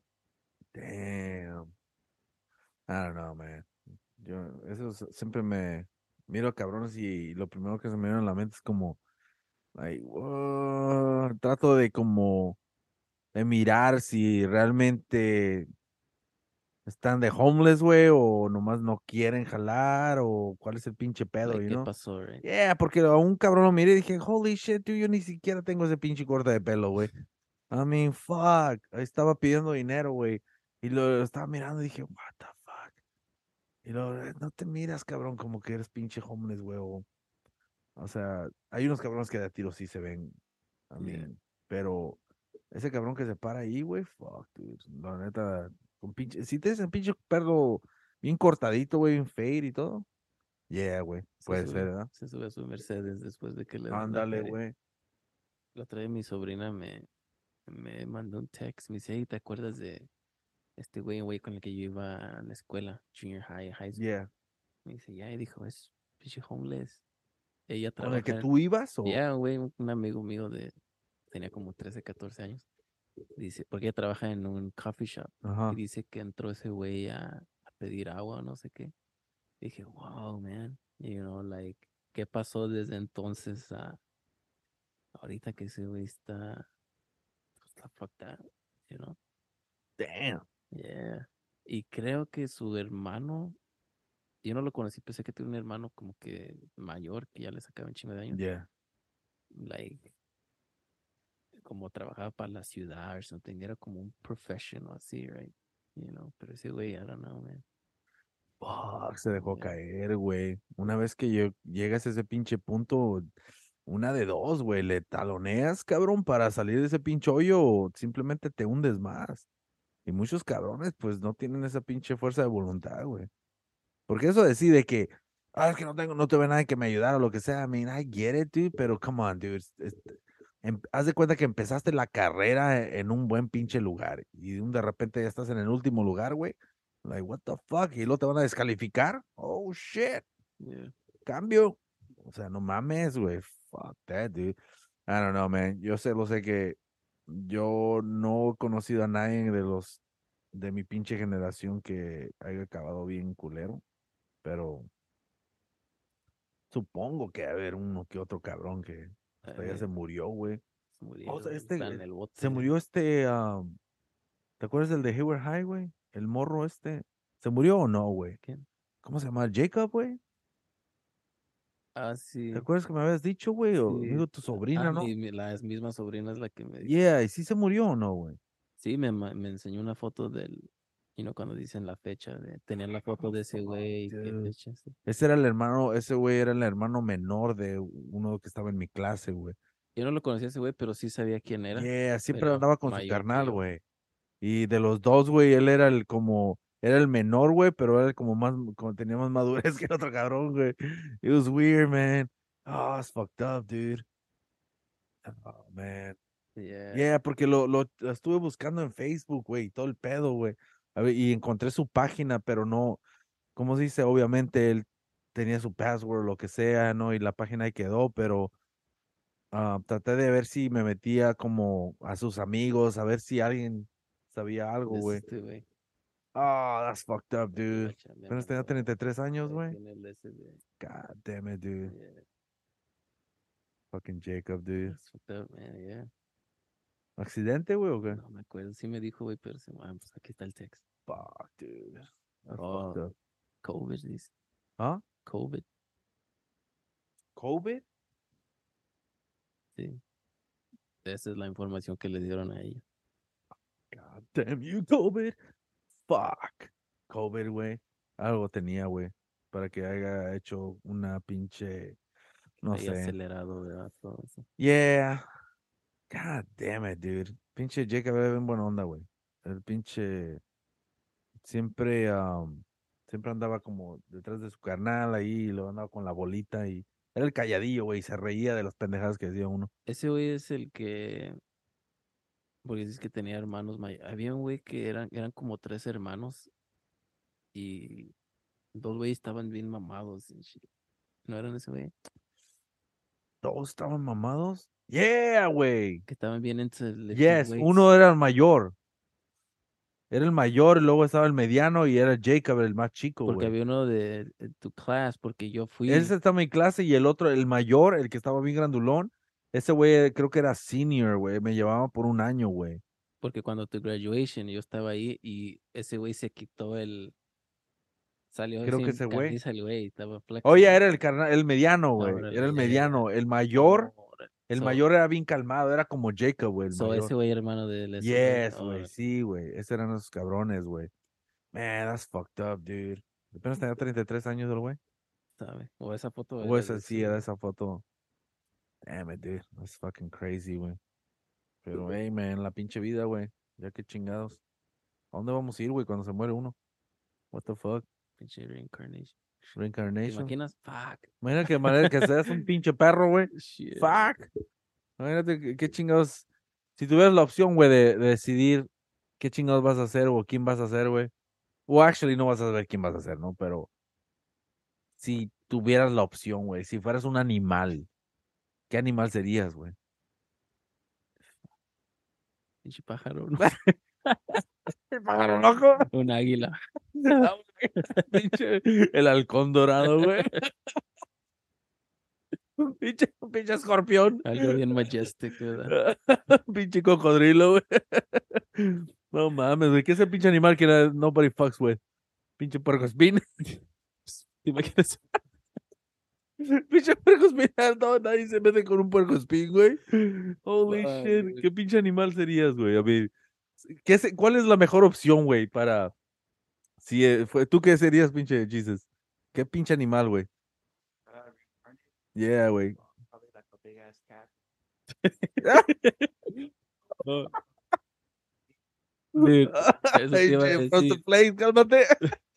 Damn. I don't know, man. Yo, eso es- siempre me miro a cabrones y lo primero que se me viene a la mente es como, like, trato de como, de mirar si realmente están de homeless, güey, o nomás no quieren jalar, o cuál es el pinche pedo, like, ¿Qué know? pasó, right? Yeah, porque a un cabrón lo miré y dije, holy shit, dude, yo ni siquiera tengo ese pinche corte de pelo, güey. I mean, fuck. Estaba pidiendo dinero, güey. Y lo estaba mirando y dije, what the fuck. Y lo, "Eh, no te miras, cabrón, como que eres pinche homeless, güey. O, sea, hay unos cabrones que de a tiro sí se ven. I Yeah. mean, pero ese cabrón que se para ahí, güey, fuck, dude. La neta, con pinche, si tienes el pinche perro bien cortadito, güey, bien fade y todo. Yeah, güey, Se puede sube- ser, ¿verdad? Se sube a su Mercedes después de que le Ándale, güey. La otra vez mi sobrina me, me mandó un text. Me dice, "Hey, ¿te acuerdas de este güey, güey con el que yo iba a la escuela, junior high, high school? Yeah. Me dice, ya, y dijo, es pinche homeless. Ella ¿Con el trabaja. que tú ibas? O... Ya, güey, un un amigo mío de, tenía como 13, 14 años. Dice, porque ella trabaja en un coffee shop. Ajá. Y dice que entró ese güey a, a pedir agua o no sé qué. Dije, wow, man. You know, like, ¿qué pasó desde entonces a ahorita que ese güey está, fucked up, you know? Damn. Yeah. Y creo que su hermano, yo no lo conocí, pensé que tenía un hermano como que mayor, que ya le sacaba un chingo de años. Yeah. Like, como trabajaba para la ciudad o something, era como un professional así, right? You know, pero ese güey, I don't know, man. Fuck, se dejó Yeah. caer, güey. Una vez que yo- llegas a ese pinche punto, una de dos, güey, le taloneas, cabrón, para salir de ese pinche hoyo o simplemente te hundes más. Y muchos cabrones, pues, no tienen esa pinche fuerza de voluntad, güey. Porque eso decide que, ah, es que no tengo, no tuve nadie que me ayudara o lo que sea. I mean, I get it, dude, pero come on, dude. Em- haz de cuenta que empezaste la carrera e- en un buen pinche lugar y de repente ya estás en el último lugar, güey. Like, what the fuck? Y luego te van a descalificar. Oh, shit. Yeah. Cambio. O sea, no mames, güey. Fuck that, dude. I don't know, man. Yo sé, lo sé que yo no he conocido a nadie de los de mi pinche generación que haya acabado bien culero, pero supongo que haber uno que otro cabrón que hasta ya Eh, se murió, güey. se murieron, este, en eh, el bote. Se murió este, ¿te acuerdas del de Hayward High, güey? El morro este. ¿Se murió o no, güey? ¿Quién? ¿Cómo se llama? Jacob, güey. Ah, sí. ¿Te acuerdas que me habías dicho, güey? O Sí. digo tu sobrina, Ah, ¿no? mi- la misma sobrina es la que me dijo. Yeah, ¿y sí se murió o no, güey? Sí, me, me enseñó una foto del, you know, cuando dicen la fecha, de, tenían la foto de ese güey. Ese era el hermano, ese güey era el hermano menor de uno que estaba en mi clase, güey. Yo no lo conocía ese güey, pero sí sabía quién era. Yeah, siempre andaba con su mayor carnal, güey. Y de los dos, güey, él era el como, era el menor, güey, pero era como más, como tenía más madurez que el otro cabrón, güey. It was weird, man. Oh, it's fucked up, dude. Oh, man. Yeah. Yeah, porque lo, lo, estuve buscando en Facebook, güey, y todo el pedo, güey. Y encontré su página, pero no, ¿cómo se dice? Obviamente él tenía su password, lo que sea, ¿no? Y la página ahí quedó, pero ah, traté de ver si me metía como a sus amigos, a ver si alguien sabía algo, güey. güey. Oh, that's fucked up, dude. Apenas tenía mandó, 33 años, güey. God damn it, dude. yeah, Fucking Jacob, dude. that's fucked up, man, yeah. ¿Accidente, güey, o qué? No me acuerdo, sí me dijo, güey, pero se ah, pues aquí está el texto. Fuck, dude. Oh. fucked up. COVID, dice. ¿Ah? COVID, ¿COVID? sí. Esa es la información que le dieron a ella. God damn you, COVID. Fuck. COVID, güey. Algo tenía, güey. Para que haya hecho una pinche. No Ahí sé. acelerado, ¿verdad? Todo eso. Yeah. God damn it, dude. Pinche Jacob era bien buena onda, güey. El pinche. Siempre. um, siempre andaba como detrás de su carnal ahí. Y lo andaba con la bolita y. Era el calladillo, güey. Y se reía de las pendejadas que decía uno. Ese güey es el que. Porque dices que tenía hermanos mayores. Había un güey que eran, eran como tres hermanos. Y dos güeyes estaban bien mamados. ¿No eran ese güey? Todos estaban mamados. Yeah, güey. Que estaban bien entre Yes, uno era el mayor. Era el mayor, luego estaba el mediano y era Jacob, el más chico, Porque güey. había uno de, de tu clase, porque yo fui. Ese estaba en mi clase y el otro, el mayor, el que estaba bien grandulón, ese güey creo que era senior, güey. Me llevaba por un año, güey. Porque cuando tu graduation yo estaba ahí y ese güey se quitó el. Salió Creo que ese güey. Oye, era el carnal, el mediano, güey. Era el mediano. El mayor. El So- mayor era bien calmado, era como Jacob, güey. El So, mayor. ese güey hermano de güey, Yes, güey, órale, sí, güey. Esos eran esos cabrones, güey. Man, that's fucked up, dude. Apenas tenía 33 años el güey. sabe. O esa foto. O esa sí, era esa foto. Damn it, dude. That's fucking crazy, güey. Pero, hey, man, la pinche vida, güey. Ya que chingados. ¿A dónde vamos a ir, güey, cuando se muere uno? What the fuck? Pinche reincarnation. ¿Te Reincarnation. imaginas? Fuck. Imagínate que manera que seas un pinche perro, güey. Fuck. Imagínate qué- qué chingados. Si tuvieras la opción, güey, de, de decidir qué chingados vas a hacer o quién vas a hacer, güey. O actually no vas a saber quién vas a hacer, ¿no? Pero si tuvieras la opción, güey, si fueras un animal, ¿qué animal serías, güey? Pinche pájaro. ¿no? El pájaro loco. Un águila. Pinche- el halcón dorado, güey. Un pinche, un pinche escorpión. Algo bien majestic, ¿verdad? pinche cocodrilo, güey. No mames, güey. ¿Qué es el pinche animal que era nobody fucks with? Pinche puerco espín. ¿Te imaginas? pinche puerco espín. No, nadie se mete con un puerco espín, güey. Holy shit. güey. ¿Qué pinche animal serías, güey? A ver, ¿qué se- ¿cuál es la mejor opción, güey, para... Si eh, fue, ¿Tú qué serías, pinche Jesus? ¿Qué pinche animal, güey? Reincarnate, Yeah, güey. Dude, eso te iba a decir. Cálmate.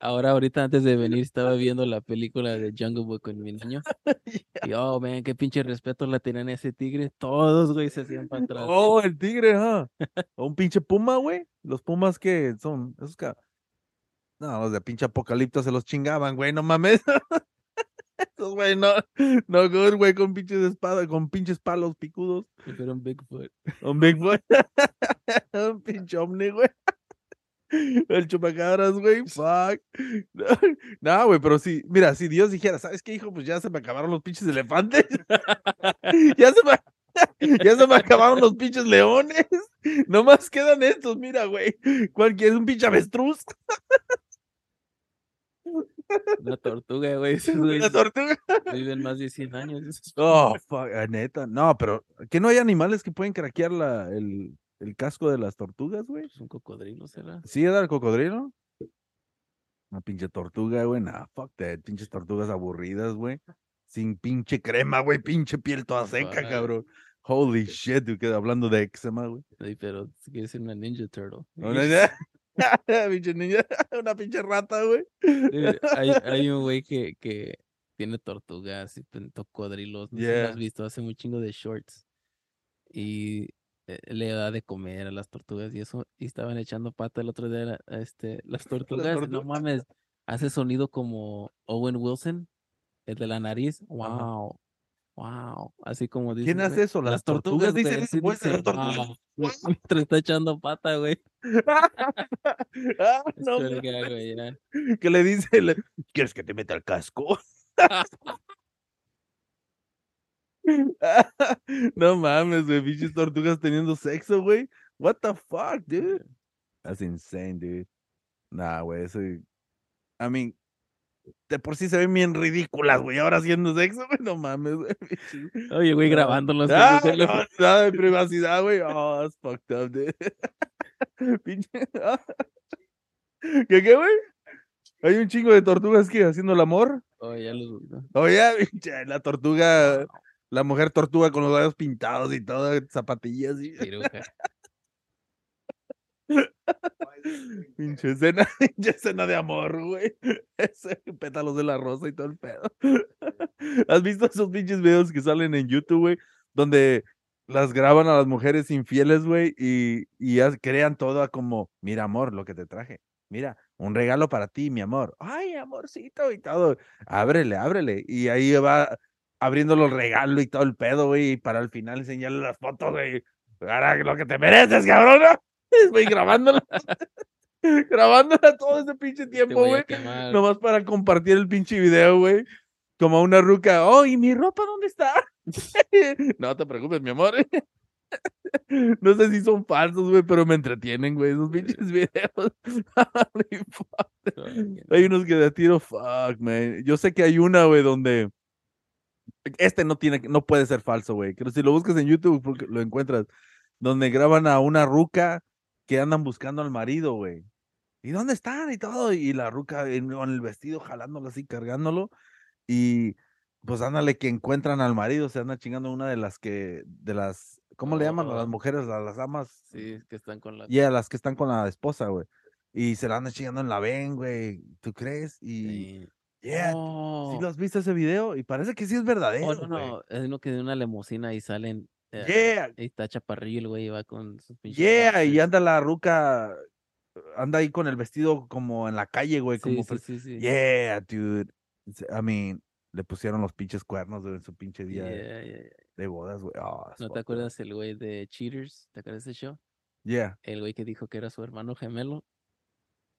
Ahora, ahorita antes de venir, estaba viendo la película de Jungle Book con mi niño. Y oh, man, qué pinche respeto la tenían a ese tigre. Todos, güey, se hacían para atrás. Oh, el tigre, ¿ah? O un pinche puma, güey. Los pumas que son, esos ca- No, los de pinche apocalipto se los chingaban, güey, no mames. Esos, güey, no, no good, güey, con pinches espadas, con pinches palos picudos. Pero un Bigfoot. Un Bigfoot. un pinche ovni, güey. El chupacabras, güey, fuck. No, güey, pero sí, mira, si Dios dijera, ¿sabes qué, hijo? Pues ya se me acabaron los pinches elefantes. ya se me, ya se me acabaron los pinches leones. Nomás quedan estos, mira, güey. ¿Cuál quieres? ¿Un pinche avestruz? Una tortuga, güey. ¿Una tortuga? viven más de 100 años. Oh, fuck, ah, neta. No, pero que no hay animales que pueden craquear la, el, el casco de las tortugas, güey. Es un cocodrilo, ¿será? ¿Sí era el cocodrilo? Una pinche tortuga, güey. Nah, fuck that. Pinches tortugas aburridas, güey. Sin pinche crema, güey. Pinche piel toda seca, cabrón. Holy shit, dude. hablando de eczema, güey. Sí, pero si quieres ser una Ninja Turtle. Una, pinche niña, una pinche rata, güey. Hay, hay un güey que, que tiene tortugas y cocodrilos. No sé si lo has visto, hace un chingo de shorts. Y le da de comer a las tortugas y eso, y estaban echando pata el otro día, este, las tortugas, no tortugas. mames, hace sonido como Owen Wilson, el de la nariz, Ajá. wow, wow, así como dice. ¿Quién hace eso? Las tortugas, dicen esa así voz de las tortugas. "Wow", mientras está echando pata, güey. Ah, no, güey, que le dice, ¿quieres que te meta el casco? no mames, güey, pinches tortugas teniendo sexo, güey. What the fuck, dude? That's insane, dude. Nah, güey, eso. I mean, de por sí se ven bien ridículas, güey. Ahora haciendo sexo, güey, no mames, güey. Oye, güey, grabándolos. Ah, no, nada de privacidad, güey. Oh, that's fucked up, dude. Pinche. ¿Qué, qué, güey? Hay un chingo de tortugas que haciendo el amor. Oye, ya los pinche, la tortuga, la mujer tortuga con los labios pintados y todo, zapatillas y pinche escena, pinche escena de amor, güey. Ese pétalos de la rosa y todo el pedo. ¿Has visto esos pinches videos que salen en YouTube, güey? Donde las graban a las mujeres infieles, güey, y, y crean todo a como, mira, amor, lo que te traje. Mira, un regalo para ti, mi amor. Ay, amorcito y todo. Ábrele, ábrele. Y ahí va abriéndolo el regalo y todo el pedo, güey, y para al final enseñarle las fotos, güey. Ahora lo que te mereces, cabrón. Güey, grabándola. grabándola todo ese pinche Te tiempo, güey. Nomás para compartir el pinche video, güey. Como una ruca. Oh, ¿y mi ropa dónde está? no te preocupes, mi amor. no sé si son falsos, güey, pero me entretienen, güey, esos pinches videos. Hay unos que de tiro, fuck, man. Yo sé que hay una, güey, donde. Este no tiene, no puede ser falso, güey. Pero si lo buscas en YouTube, porque lo encuentras. Donde graban a una ruca que andan buscando al marido, güey. ¿Y dónde están? Y todo. Y la ruca con el vestido jalándolo así, cargándolo. Y pues ándale que encuentran al marido, se anda chingando una de las que, de las, ¿cómo le llaman a las mujeres? A las amas. Sí, que están con la. Y a las que están con la esposa, güey. Y se la andan chingando en la ven, güey. ¿Tú crees? Y, Sí. Yeah, Oh, ¿sí lo has visto ese video? Y parece que sí es verdadero, oh, no, no, es uno que de una limusina y salen. eh, Yeah, Y está chaparrillo el güey y va con sus pinches. yeah, y anda la ruca, anda ahí con el vestido como en la calle, güey, Sí, como, sí, sí, sí. yeah, dude. I mean, le pusieron los pinches cuernos en su pinche día de- Yeah, bodas, güey. Oh, it's ¿No te acuerdas el güey de Cheaters? ¿Te acuerdas de ese show? Yeah. El güey que dijo que era su hermano gemelo.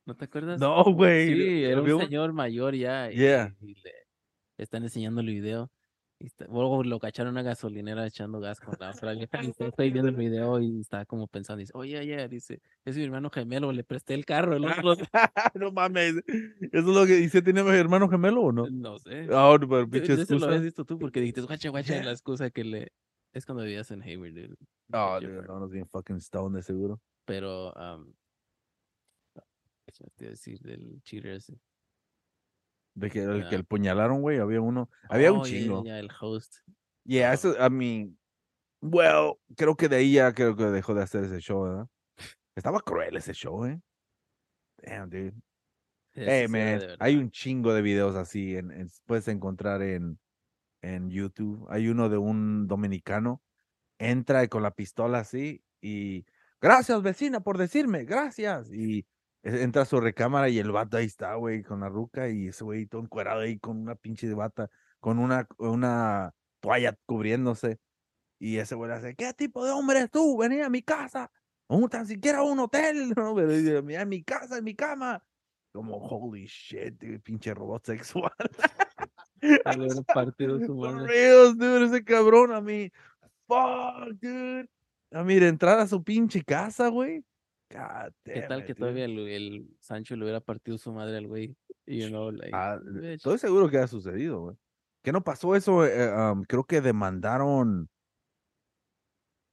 ¿No te acuerdas? No, güey. Sí, era un señor mayor ya. y- Yeah. Y, le están enseñando el video. Y está- luego lo cacharon a una gasolinera echando gas con la otra vieja. Y está ahí viendo el video y está como pensando, dice, oye, oye, dice, es mi hermano gemelo, le presté el carro. El otro, no mames. Eso es lo que dice, ¿tenía hermano gemelo o no? no sé. Ah, no, pero Tú- pinche Eso lo excusa. habías visto tú porque dijiste, guacha, guacha, Yeah. la excusa que le... Es cuando vivías en Hayward, dude. Oh, dude, no, nos bien fucking stone de seguro. Pero, um, ¿qué te iba a decir del cheater ese? De que el que Ya. el puñalaron, güey, había uno. Había un Oh, yeah, chingo. yeah, el host. Yeah, Ah. eso, I mean, well, creo que de ahí ya creo que dejó de hacer ese show, ¿verdad? Estaba cruel ese show, ¿eh? Damn, dude. Hey, man, hay un chingo de videos así, en, en- puedes encontrar en, en YouTube. Hay uno de un dominicano, entra con la pistola así y, gracias vecina por decirme, gracias. Y entra a su recámara y el vato ahí está, güey, con la ruca y ese güey todo encuerado ahí con una pinche bata, con una, una toalla cubriéndose. Y ese güey le hace, ¿qué tipo de hombre eres tú? Venía a mi casa, un, tan siquiera un hotel, no, pero dice, "Mira, en mi casa, en mi cama. Como, holy shit, dude, pinche robot sexual. Haber partido su reals, dude, ese cabrón a mí. Fuck, dude. A mí, de entrar a su pinche casa, güey. ¿Qué tal que todavía el, el Sancho le hubiera partido su madre al güey? You know, like, Ah, estoy seguro que ha sucedido, güey. ¿Qué no pasó eso? Eh, um, creo que demandaron.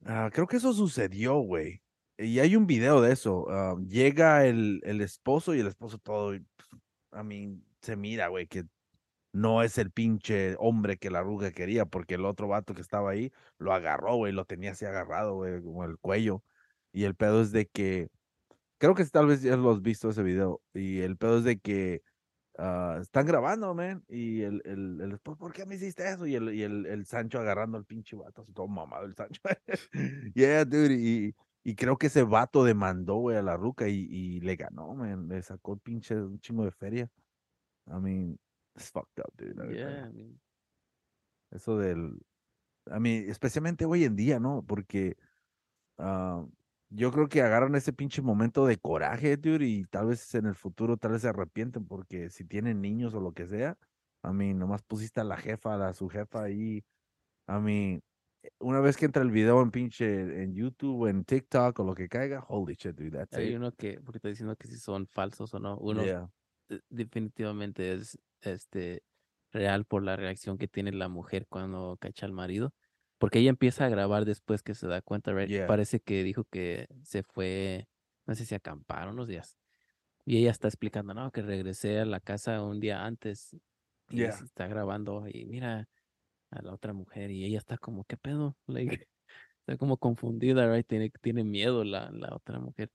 Ah, creo que eso sucedió, güey. Y hay un video de eso. um, llega el, el esposo y el esposo todo. A mí, se mira, güey, que no es el pinche hombre que la ruga quería, porque el otro vato que estaba ahí lo agarró, güey, lo tenía así agarrado, güey, como el cuello. Y el pedo es de que. Creo que tal vez ya lo has visto ese video. Y el pedo es de que ah, están grabando, man, y el, el, el esposo, ¿por qué me hiciste eso? Y el, y el, el Sancho agarrando al pinche vato, así todo mamado el Sancho. yeah, dude, y, y creo que ese vato demandó, güey, a la ruca y, y le ganó, man, le sacó pinche un chingo de feria. I mean, it's fucked up, dude. Yeah, I mean, Eso del, a mí, especialmente hoy en día, ¿no? Porque ah, yo creo que agarran ese pinche momento de coraje, dude, y tal vez en el futuro tal vez se arrepienten porque si tienen niños o lo que sea, a mí nomás pusiste a la jefa, a la su jefa ahí, a mí, una vez que entra el video en pinche en YouTube en TikTok o lo que caiga, holy shit, dude, that's hay it. uno que, porque está diciendo que si son falsos o no. Uno Yeah. eh, definitivamente es este real por la reacción que tiene la mujer cuando cacha al marido. Porque ella empieza a grabar después que se da cuenta, right? Yeah. Parece que dijo que se fue, no sé si a acampar unos días. Y ella está explicando, no, que regresé a la casa un día antes y Yeah. se está grabando y mira a la otra mujer y ella está como, ¿qué pedo? Like, está como confundida, right? Tiene, tiene miedo la, la otra mujer.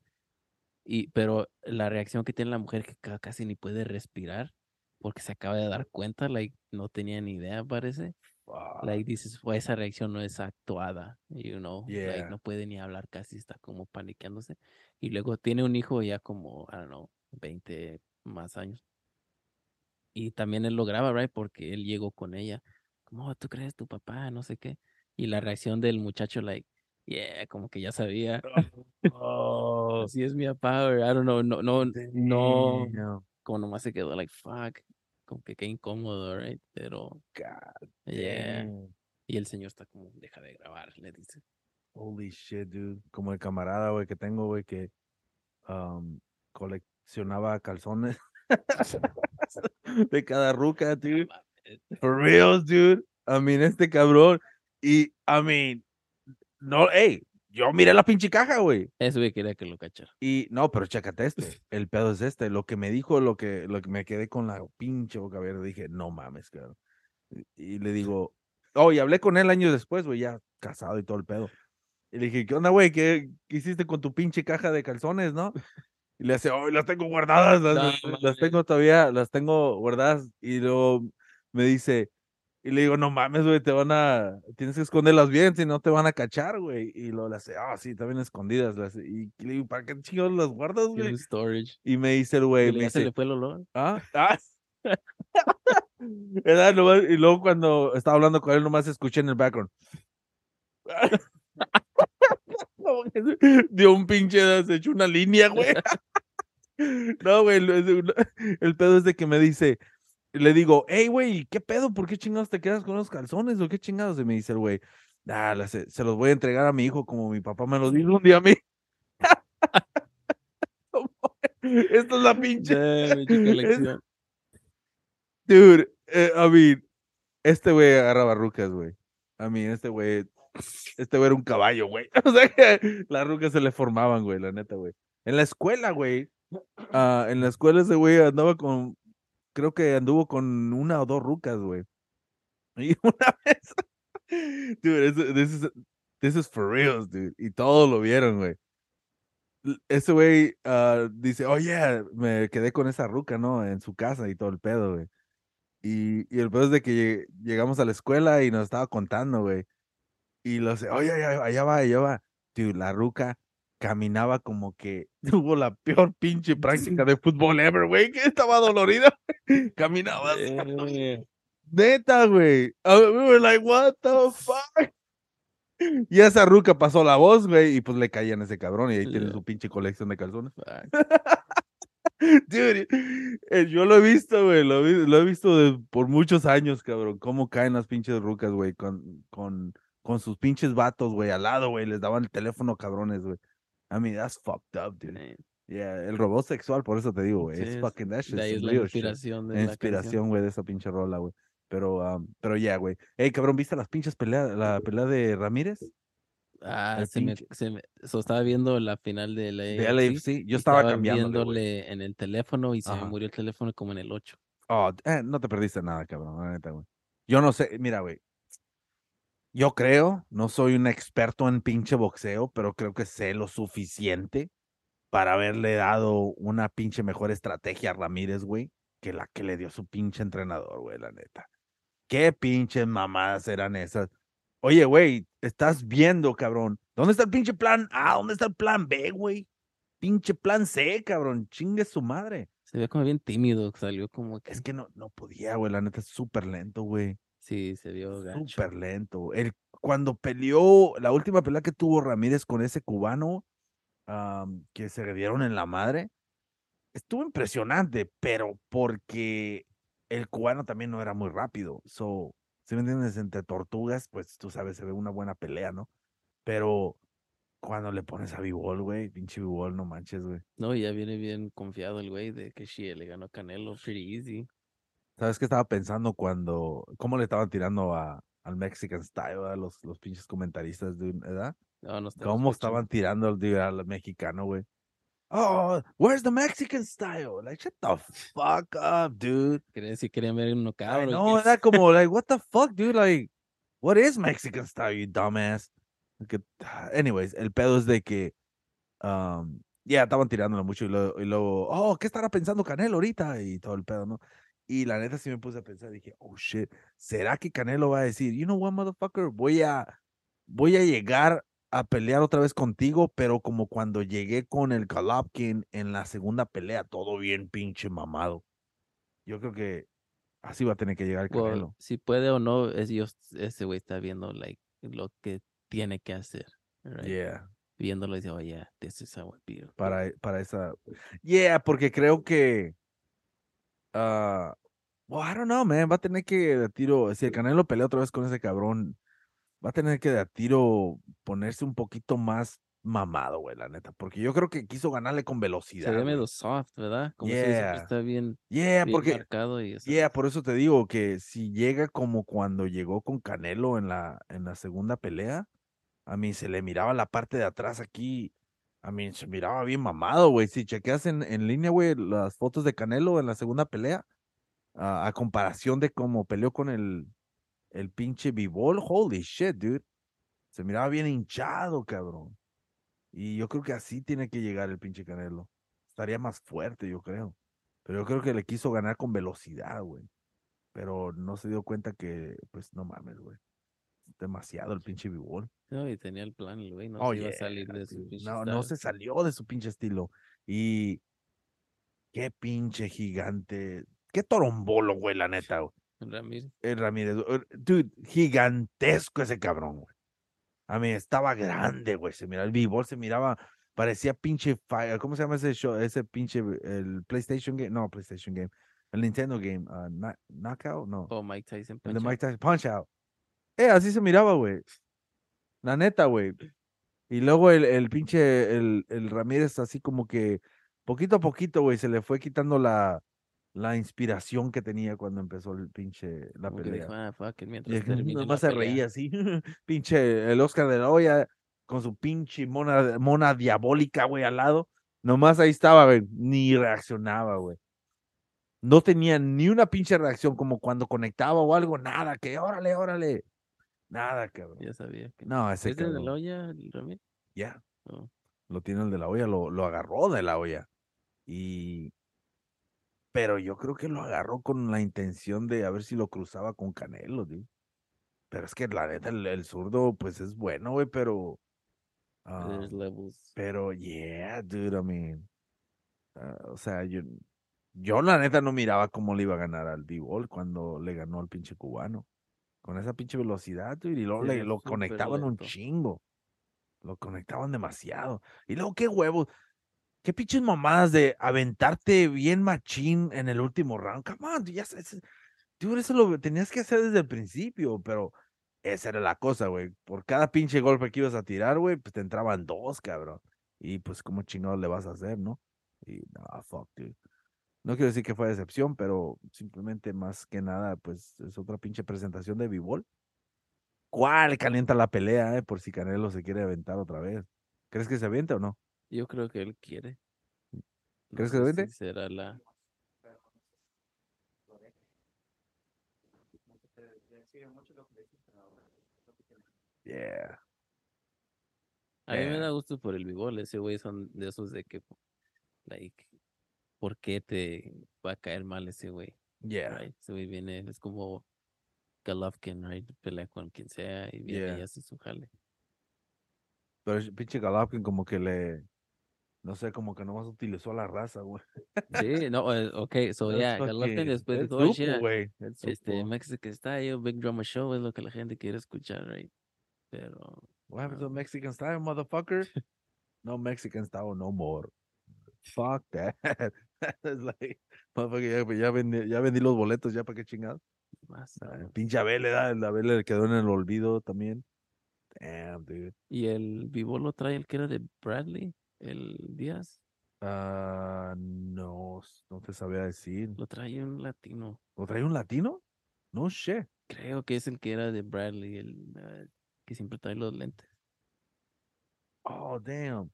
Y, pero la reacción que tiene la mujer que ca- casi ni puede respirar porque se acaba de dar cuenta, like, no tenía ni idea, parece. Fuck. Like, dices, fue esa reacción no es actuada, you know, like, Yeah. no puede ni hablar casi, está como paniqueándose. Y luego tiene un hijo ya como, I don't know, 20 más años. Y también él lo graba, right, porque él llegó con ella, como, "Oh, ¿tú crees tu papá? No sé qué. Y la reacción del muchacho, like, yeah, como que ya sabía. Oh, Así es mi papá, I don't know, no, no, no, damn. como nomás se quedó like, fuck, como que qué incómodo, right? Pero, God yeah, damn. y el señor está como, deja de grabar, le dice. Holy shit, dude. Como el camarada, güey, que tengo, güey, que um, coleccionaba calzones de cada ruca, dude. For reals, dude. I mean, este cabrón. Y, I mean, no, hey, yo miré la pinche caja, güey. Eso güey quería que lo cachara. Y, no, pero chécate este. El pedo es este. Lo que me dijo, lo que, lo que me quedé con la pinche boca abierta, dije, no mames, cabrón. Y, y le digo, oh, y hablé con él años después, güey, ya casado y todo el pedo. Y le dije, ¿qué onda, güey? ¿Qué, qué hiciste con tu pinche caja de calzones, no? Y le hace, oh, las tengo guardadas, las, No las- tengo todavía, las tengo guardadas. Y luego me dice, y le digo, no mames, güey, te van a, tienes que esconderlas bien, si no te van a cachar, güey. Y luego le hace, ah, sí, también escondidas. y le digo, ¿para qué chingados las guardas, güey? Storage. Y me dice el güey, me se dice, le fue el olor. ¿ah? ¿Ah? Era nomás- y luego cuando estaba hablando con él, nomás escuché en el background. Dio un pinche, se echó una línea, güey. No, güey, lo- el pedo es de que me dice, le digo, hey, güey, ¿qué pedo? ¿Por qué chingados te quedas con los calzones o qué chingados? Y me dice el güey, "Ah, la- se, se los voy a entregar a mi hijo como mi papá me los dijo un día a mí. Esta es la pinche. Dude, eh, I mean, este güey agarraba rucas, güey. I mean, este güey, este güey era un caballo, güey. O sea que las rucas se le formaban, güey, la neta, güey. En la escuela, güey, ah, en la escuela ese güey andaba con, creo que anduvo con una o dos rucas, güey. Y una vez, dude, this is, this is for reals, dude. Y todos lo vieron, güey. Ese güey ah, dice, oye, me quedé con esa ruca, ¿no? En su casa y todo el pedo, güey. Y, y el pedo es de que lleg- llegamos a la escuela y nos estaba contando, güey. Y lo sé, oye, allá, allá va, allá va. Dude, la ruca caminaba como que tuvo la peor pinche práctica de fútbol ever, güey, que estaba dolorida. Caminaba así, Eh, neta, güey. We were like, what the fuck? Y esa ruca pasó la voz, güey, y pues le caían a ese cabrón y ahí tiene Yeah. su pinche colección de calzones. Dude, eh, yo lo he visto, güey, lo he visto de- por muchos años, cabrón, cómo caen las pinches rucas, güey, con, con, con sus pinches vatos, güey, al lado, güey, les daban el teléfono, cabrones, güey. I mean, that's fucked up, dude. Man, Yeah, el robot sexual, por eso te digo, güey, sí, es fucking that shit, es la real shit. inspiración de La inspiración, güey, de esa pinche rola, güey. Pero, um, pero ya, güey. Ey, cabrón, ¿viste las pinches peleas, la pelea de Ramírez? Ah, el se me, se me, so, estaba viendo la final de la De AFC, LAFC. Yo estaba viéndole en el teléfono y se me murió el teléfono como en el 8. Oh, eh, no te perdiste nada, cabrón, la neta, güey. Yo no sé, mira, güey. Yo creo, no soy un experto en pinche boxeo, pero creo que sé lo suficiente para haberle dado una pinche mejor estrategia a Ramírez, güey. que la que le dio su pinche entrenador, güey, la neta. ¿Qué pinches mamadas eran esas? Oye, güey, estás viendo, cabrón. ¿Dónde está el pinche plan A? ¿Dónde está el plan B, güey? Pinche plan C, cabrón. Chingue su madre. Se ve como bien tímido, salió como que... Es que no, no podía, güey. La neta es súper lento, güey. Sí, se vio gacho. Súper lento. El, cuando peleó, la última pelea que tuvo Ramírez con ese cubano, que se dieron en la madre, estuvo impresionante, pero porque el cubano también no era muy rápido. So, si me entiendes, entre tortugas, pues tú sabes, se ve una buena pelea, ¿no? Pero cuando le pones a Bivol, güey, pinche Bivol, no manches, güey. No, ya viene bien confiado el güey de que sí, le ganó a Canelo pretty easy. ¿Sabes qué estaba pensando cuando, cómo le estaban tirando a, al Mexican Style, ¿verdad? Los, los pinches comentaristas, de, ¿verdad? No, no está ¿Cómo estaban tirando al, al mexicano, güey? Oh, where's the Mexican style? Like, shut the fuck up, dude. Querían, si querían ver uno cabrón. know, era como, like, what the fuck, dude? Like, what is Mexican style, you dumbass? Que- anyways, el pedo es de que, um, ya, estaban tirándolo mucho y luego, y luego, oh, ¿qué estará pensando Canelo ahorita? Y todo el pedo, ¿no? Y la neta sí me puse a pensar, dije, oh, shit, ¿será que Canelo va a decir, you know what, motherfucker, voy a, voy a llegar a pelear otra vez contigo, pero como cuando llegué con el Golovkin en la segunda pelea, todo bien pinche mamado. Yo creo que así va a tener que llegar el Well, Canelo. si puede o no, es Dios, ese güey está viendo like, lo que tiene que hacer. right? Yeah, Viéndolo y dice, oh, yeah, this is how I feel. para, para esa. Yeah, porque creo que. ah well, I don't know, man. Va a tener que de tiro. Si el Canelo pelea otra vez con ese cabrón, va a tener que de tiro ponerse un poquito más mamado, güey, la neta. Porque yo creo que quiso ganarle con Se velocidad. ve güey. medio soft, ¿verdad? Como se pero Yeah. está bien, Yeah, bien porque. marcado y eso. Yeah, por eso te digo que si llega como cuando llegó con Canelo en la, en la segunda pelea, a mí se le miraba la parte de atrás aquí, a mí se miraba bien mamado, güey. Si chequeas en, en línea, güey, las fotos de Canelo en la segunda pelea, a, a comparación de cómo peleó con el, el pinche Bivol, holy shit, dude. Se miraba bien hinchado, cabrón. Y yo creo que así tiene que llegar el pinche Canelo. Estaría más fuerte, yo creo. Pero yo creo que le quiso ganar con velocidad, güey. Pero no se dio cuenta que, pues, no mames, güey. Demasiado el pinche Bivol. No, y tenía el plan, el güey, no Oh, se iba a salir de su pinche No, no se salió de su pinche estilo. Y qué pinche gigante. Qué torombolo, güey, la neta, güey. Ramírez. El Ramírez. Dude, gigantesco ese cabrón, güey. A mí estaba grande, güey. Se miraba, el Bivol se miraba, parecía pinche Fire. ¿Cómo se llama ese show? Ese pinche, el PlayStation Game. No, PlayStation Game. El Nintendo Game. ah, Kno- Knockout, no. O Mike Tyson. El de. Mike Tyson, Punch Out. Eh, así se miraba, güey. La neta, güey. Y luego el, el pinche, el, el Ramírez, así como que poquito a poquito, güey, se le fue quitando la, la inspiración que tenía cuando empezó el pinche, la Como pelea. dijo, ah, fuck Y es que nomás se pelea". reía así. pinche, el Oscar de la Hoya con su pinche mona, mona diabólica, güey, al lado. Nomás ahí estaba, güey. Ni reaccionaba, güey. No tenía ni una pinche reacción como cuando conectaba o algo, nada, que órale, órale. Nada, cabrón. Ya sabía. que- No, ese ¿Es de la cabrón. olla, Ramírez? Ya. Oh. Lo tiene el de la olla, lo, lo agarró de la olla. Y. Pero yo creo que lo agarró con la intención de a ver si lo cruzaba con Canelo, tío. Pero es que la neta, el, el zurdo, pues es bueno, güey, pero. levels. pero, yeah, dude, I mean. ah, o sea, yo. Yo la neta no miraba cómo le iba a ganar al B-Ball cuando le ganó al pinche cubano. Con esa pinche velocidad, dude, y luego Sí, le- lo conectaban un chingo. Lo conectaban demasiado. Y luego, qué huevos. Qué pinches mamadas de aventarte bien machín en el último round. Come on, dude, ya dude, eso lo tenías que hacer desde el principio, pero esa era la cosa, güey. Por cada pinche golpe que ibas a tirar, güey, pues te entraban dos, cabrón. Y pues, ¿cómo chingados le vas a hacer, no? Y no, fuck, dude. No quiero decir que fue decepción, pero simplemente más que nada, pues es otra pinche presentación de B-Ball. ¿Cuál calienta la pelea, eh? Por si Canelo se quiere aventar otra vez. ¿Crees que se aviente o no? Yo creo que él quiere. No ¿Crees que lo si vende? será la... si que tiene. Yeah. A mí me da gusto por el Bivol. Ese güey son de esos de que, like, por qué te va a caer mal ese güey. Yeah. Right? Ese güey viene, es como Golovkin, right? Pelea con quien sea y viene y Yeah. hace su jale. Pero pinche Golovkin como que le, no sé, como que nomás utilizó la raza, güey. Sí, no, eh, ok, so yeah, fucking- después supo, shit, güey, este. Mexican Style, Big Drama Show es lo que la gente quiere escuchar, right? Pero, What happened to um, Mexican style, motherfucker? no Mexican style no more. Fuck that. It's like, motherfucker, ya, ya vendí, ya vendí los boletos, ya para qué chingados. Ah, pinche Abel, el Abel le quedó en el olvido también. Damn, dude. Y el vivo lo trae el que era de Bradley, el Díaz, Ah, no, no te sabía decir. lo trae un latino. ¿Lo trae un latino? No shit. Creo que es el que era de Bradley, el eh, que siempre trae los lentes. Oh, damn.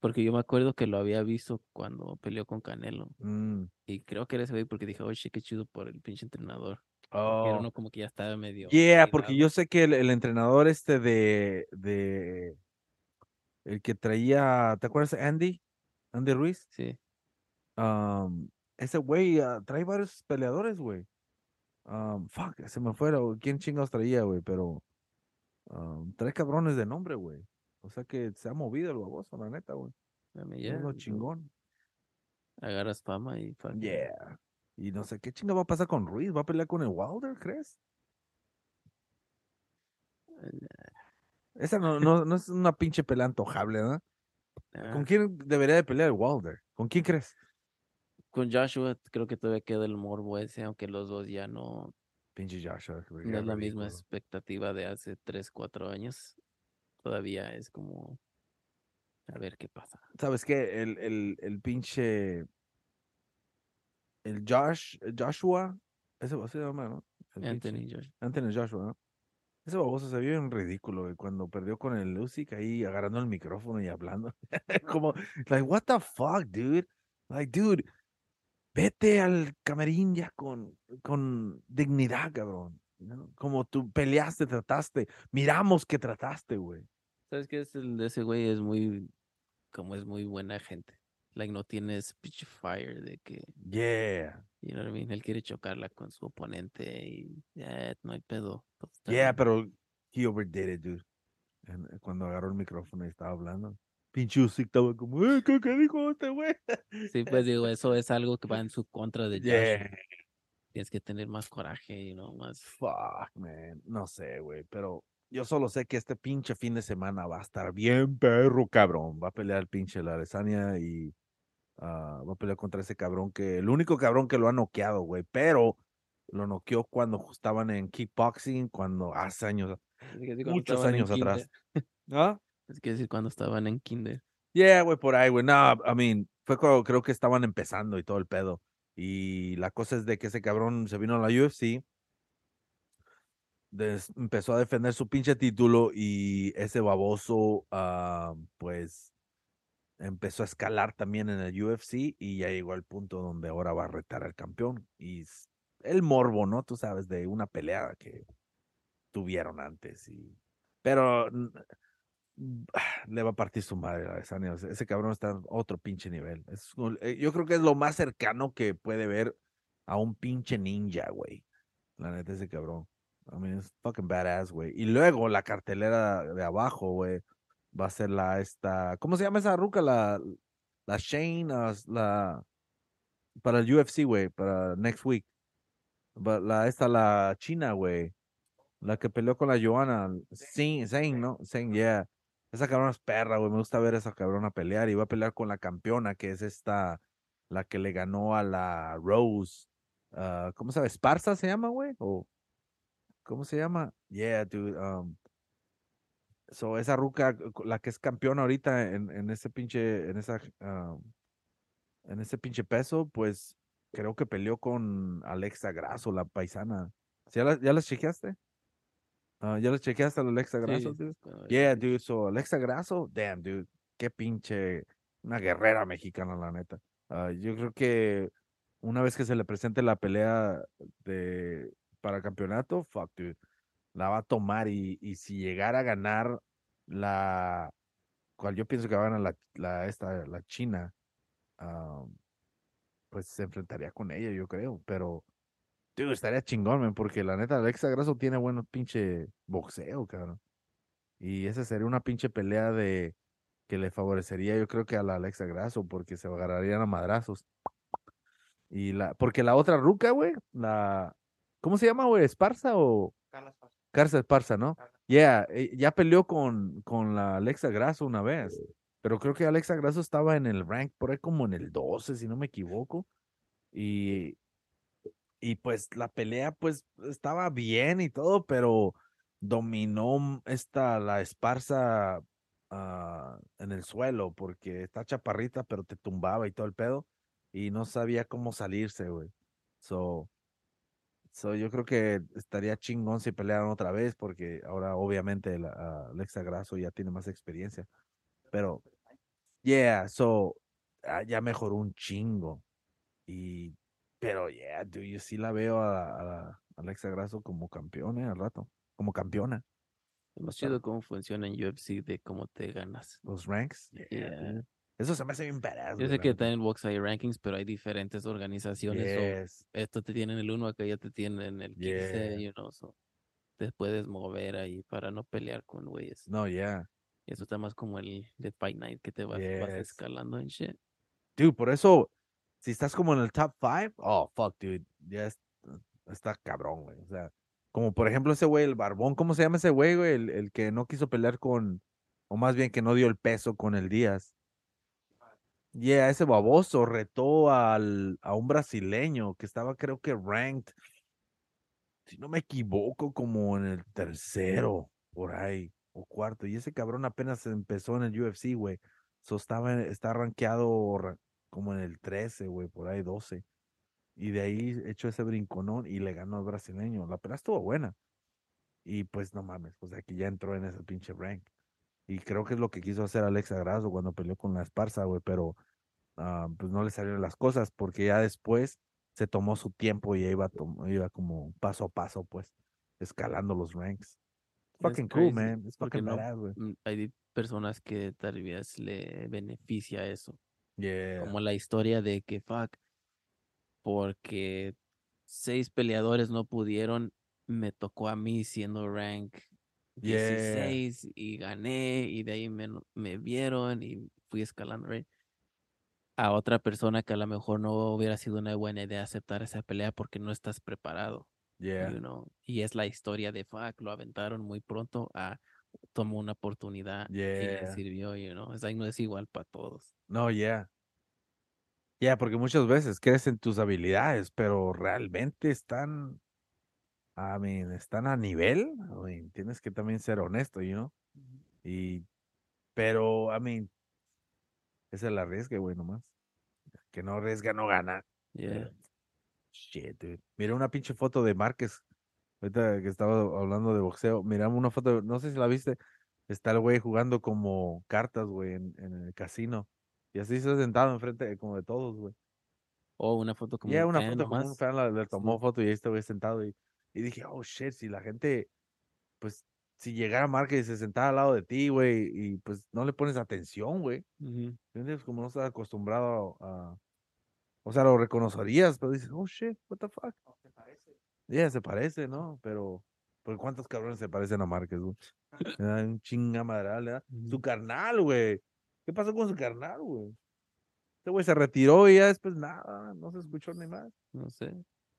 Porque yo me acuerdo que lo había visto cuando peleó con Canelo. Mm. Y creo que era ese güey porque dije, oye, qué chido por el pinche entrenador. Porque era Oh. uno como que ya estaba medio. Yeah, porque yo sé que el, el entrenador este de, de el que traía, ¿te acuerdas Andy? Andy Ruiz. Sí, Um, ese güey ah, trae varios peleadores, güey. Um, fuck, se me fuera, ¿quién chingados traía, güey? Pero um, trae cabrones de nombre, güey. O sea que se ha movido el baboso, la neta, güey. Es ya, lo chingón. Agarras fama y fucking- Yeah. Y no sé qué chinga va a pasar con Ruiz. ¿Va a pelear con el Wilder, crees? Esa no, no, no es una pinche pelea antojable, ¿no? Ah, ¿Con quién debería de pelear el Wilder? ¿Con quién crees? con Joshua creo que todavía queda el morbo ese, aunque los dos ya no, Pinche Joshua. no es la misma expectativa de hace 3, 4 años. Todavía es como a ver qué pasa. ¿Sabes qué? El, el, el pinche. El Josh, el Joshua. Ese así se llama, ¿no? El pinche- Anthony Joshua. Anthony Joshua, ¿no? Ese baboso se vio bien ridículo, güey, cuando perdió con el Usyk ahí agarrando el micrófono y hablando. Como, like, what the fuck, dude? Like, dude, vete al camerín ya con, con dignidad, cabrón. ¿no? Como tú peleaste, trataste. Miramos que trataste, güey. ¿Sabes qué es el ese güey? Es muy, como es muy buena gente. Like, no tiene speech fire de que, Yeah. you know what I mean? Él quiere chocarla con su oponente y ya, no hay pedo. Yeah, pero he overdid it, dude. En- Cuando agarró el micrófono y estaba hablando. Pinche estaba como, "Eh, ¿qué, qué dijo este güey? Sí, pues digo, eso es algo que va en su contra de Josh. Yeah. Tienes que tener más coraje, you know, más. Fuck, man. No sé, güey, pero yo solo sé que este pinche fin de semana va a estar bien perro, cabrón. Va a pelear el pinche la Aresania y ah, va a pelear contra ese cabrón que, el único cabrón que lo ha noqueado, güey, pero lo noqueó cuando estaban en kickboxing, cuando hace años, decir, muchos años atrás. ¿Ah? Es que decir, cuando estaban en kinder. Yeah, güey, por ahí, güey. No, I mean, fue cuando creo que estaban empezando y todo el pedo. Y la cosa es de que ese cabrón se vino a la UFC, des- empezó a defender su pinche título y ese baboso, ah, pues, empezó a escalar también en el UFC y ya llegó al punto donde ahora va a retar al campeón. Y el morbo, ¿no? Tú sabes, de una pelea que tuvieron antes. Y... Pero le va a partir su madre a Adesanya, Ese cabrón está en otro pinche nivel. Eh, yo creo que es lo más cercano que puede ver a un pinche ninja, güey. La neta, ese cabrón. I mean, es fucking badass, güey. Y luego la cartelera de abajo, güey, va a ser la esta. ¿Cómo se llama esa ruca? La, la Shane, la. Para el UFC, güey, para next week. La, esta, la China, güey. La que peleó con la Joana. Sí, Zane, ¿no? Zane, yeah. Esa cabrona es perra, güey. Me gusta ver a esa cabrona pelear. Y va a pelear con la campeona, que es esta. La que le ganó a la Rose. ah, ¿Cómo se llama? ¿Esparza se llama, güey? ¿O cómo se llama? Yeah, dude. Um, so, esa ruca, cu- la que es campeona ahorita en, en ese pinche. En esa. um, en ese pinche peso, pues creo que peleó con Alexa Grasso, la paisana. ¿Sí ¿Ya, la- ya las chequeaste? Ah, ¿Ya las chequeaste a la Alexa Grasso, Sí, Yeah, dude. So, Alexa Grasso, damn, dude. Qué pinche. Una guerrera mexicana, la neta. Ah, yo creo que una vez que se le presente la pelea de para campeonato, fuck, dude. La va a tomar y, y si llegara a ganar la. Cual yo pienso que va a ganar la, la, esta, la China. um, pues se enfrentaría con ella, yo creo. Pero, digo, estaría chingón, porque la neta, Alexa Grasso tiene bueno pinche boxeo, cabrón. Y esa sería una pinche pelea de que le favorecería, yo creo que a la Alexa Grasso, porque se agarrarían a madrazos. Y la, porque la otra ruca, güey, la, ¿cómo se llama, güey? ¿Esparza o Esparza. Cárcel Esparza, no? Yeah, eh, ya peleó con, con la Alexa Grasso una vez, pero creo que Alexa Grasso estaba en el rank por ahí como en el 12, si no me equivoco. Y, y pues la pelea pues estaba bien y todo, pero dominó esta, la Esparza ah, en el suelo, porque está chaparrita, pero te tumbaba y todo el pedo, y no sabía cómo salirse, güey. So, So, yo creo que estaría chingón si pelearan otra vez, porque ahora obviamente la, ah, Alexa Grasso ya tiene más experiencia. Pero, yeah, so, ah, ya mejoró un chingo. Y, pero, yeah, dude, yo sí la veo a, la- a la Alexa Grasso como campeona al rato, como campeona. Está- chido cómo funciona en UFC de cómo te ganas. Los ranks, yeah, Yeah. Eso se me hace bien badass. Yo sé que está en box hay rankings, pero hay diferentes organizaciones. so, Yes, esto te tienen el 1, acá ya te tienen el 15, Yeah. you know, so, te puedes mover ahí para no pelear con güeyes. no, yeah. Y eso está más como el de Fight Night que te vas, vas Yes. escalando en shit. Dude, por eso, si estás como en el top five, oh, fuck, dude, ya es- está cabrón, güey. O sea, como por ejemplo ese güey, el barbón, ¿cómo se llama ese güey, güey? El, el que no quiso pelear con, o más bien que no dio el peso con el Díaz. Yeah, ese baboso retó al, a un brasileño que estaba, creo que ranked, si no me equivoco, como en el tercero, por ahí, o cuarto. Y ese cabrón apenas empezó en el UFC, güey. So estaba, está rankeado ra- como en el 13, güey, por ahí 12. Y de ahí echó ese brinconón y le ganó al brasileño. La pelea estuvo buena. Y pues no mames, pues aquí ya entró en ese pinche rank. Y creo que es lo que quiso hacer Alexa Grasso cuando peleó con la Esparza, güey, pero ah, pues no le salieron las cosas porque ya después se tomó su tiempo y iba, como paso a paso, pues, escalando los ranks. Fucking cool, man. Es porque fucking no- badass, güey. Mm, Hay personas que tal vez le beneficia eso. Yeah. Como la historia de que, fuck, porque seis peleadores no pudieron, me tocó a mí siendo rank Yeah. 16 y gané y de ahí me, vieron y fui escalando, right? A otra persona que a lo mejor no hubiera sido una buena idea aceptar esa pelea porque no estás preparado, Yeah. you know? Y es la historia de, fuck, lo aventaron muy pronto a tomó una oportunidad y le Yeah. sirvió, you know? Es ahí no es igual para todos. No, yeah. Yeah, porque muchas veces crees en tus habilidades, pero realmente están, I mean, están a nivel. I mean, tienes que también ser honesto, you know? Y, pero, I mean, es el arriesgue, güey, nomás. Que no arriesga, no gana. Yeah. Shit, dude. Mira una pinche foto de Márquez. Ahorita que estaba hablando de boxeo. Miramos una foto, no sé si la viste. Está el güey jugando como cartas, güey, en, en el casino. Y así se ha sentado enfrente como de todos, güey. O una foto como Ya un una fan foto como un nomás. fan le tomó foto y ahí está güey sentado. Y, y dije, oh shit, si la gente, pues, si llegara Márquez y se sentara al lado de ti, güey, y pues no le pones atención, güey. ¿Entiendes? Como no estás acostumbrado a. O sea, lo reconocerías, pero dices, oh shit, what the fuck. ¿O te parece? Ya se parece, ¿no? Pero, ¿por cuántos cabrones se parecen a Márquez, güey? Un chinga madral, ¿verdad? Su carnal, güey. ¿Qué pasó con su carnal, güey? Este güey se retiró y ya después nada, no se escuchó ni más. No sé.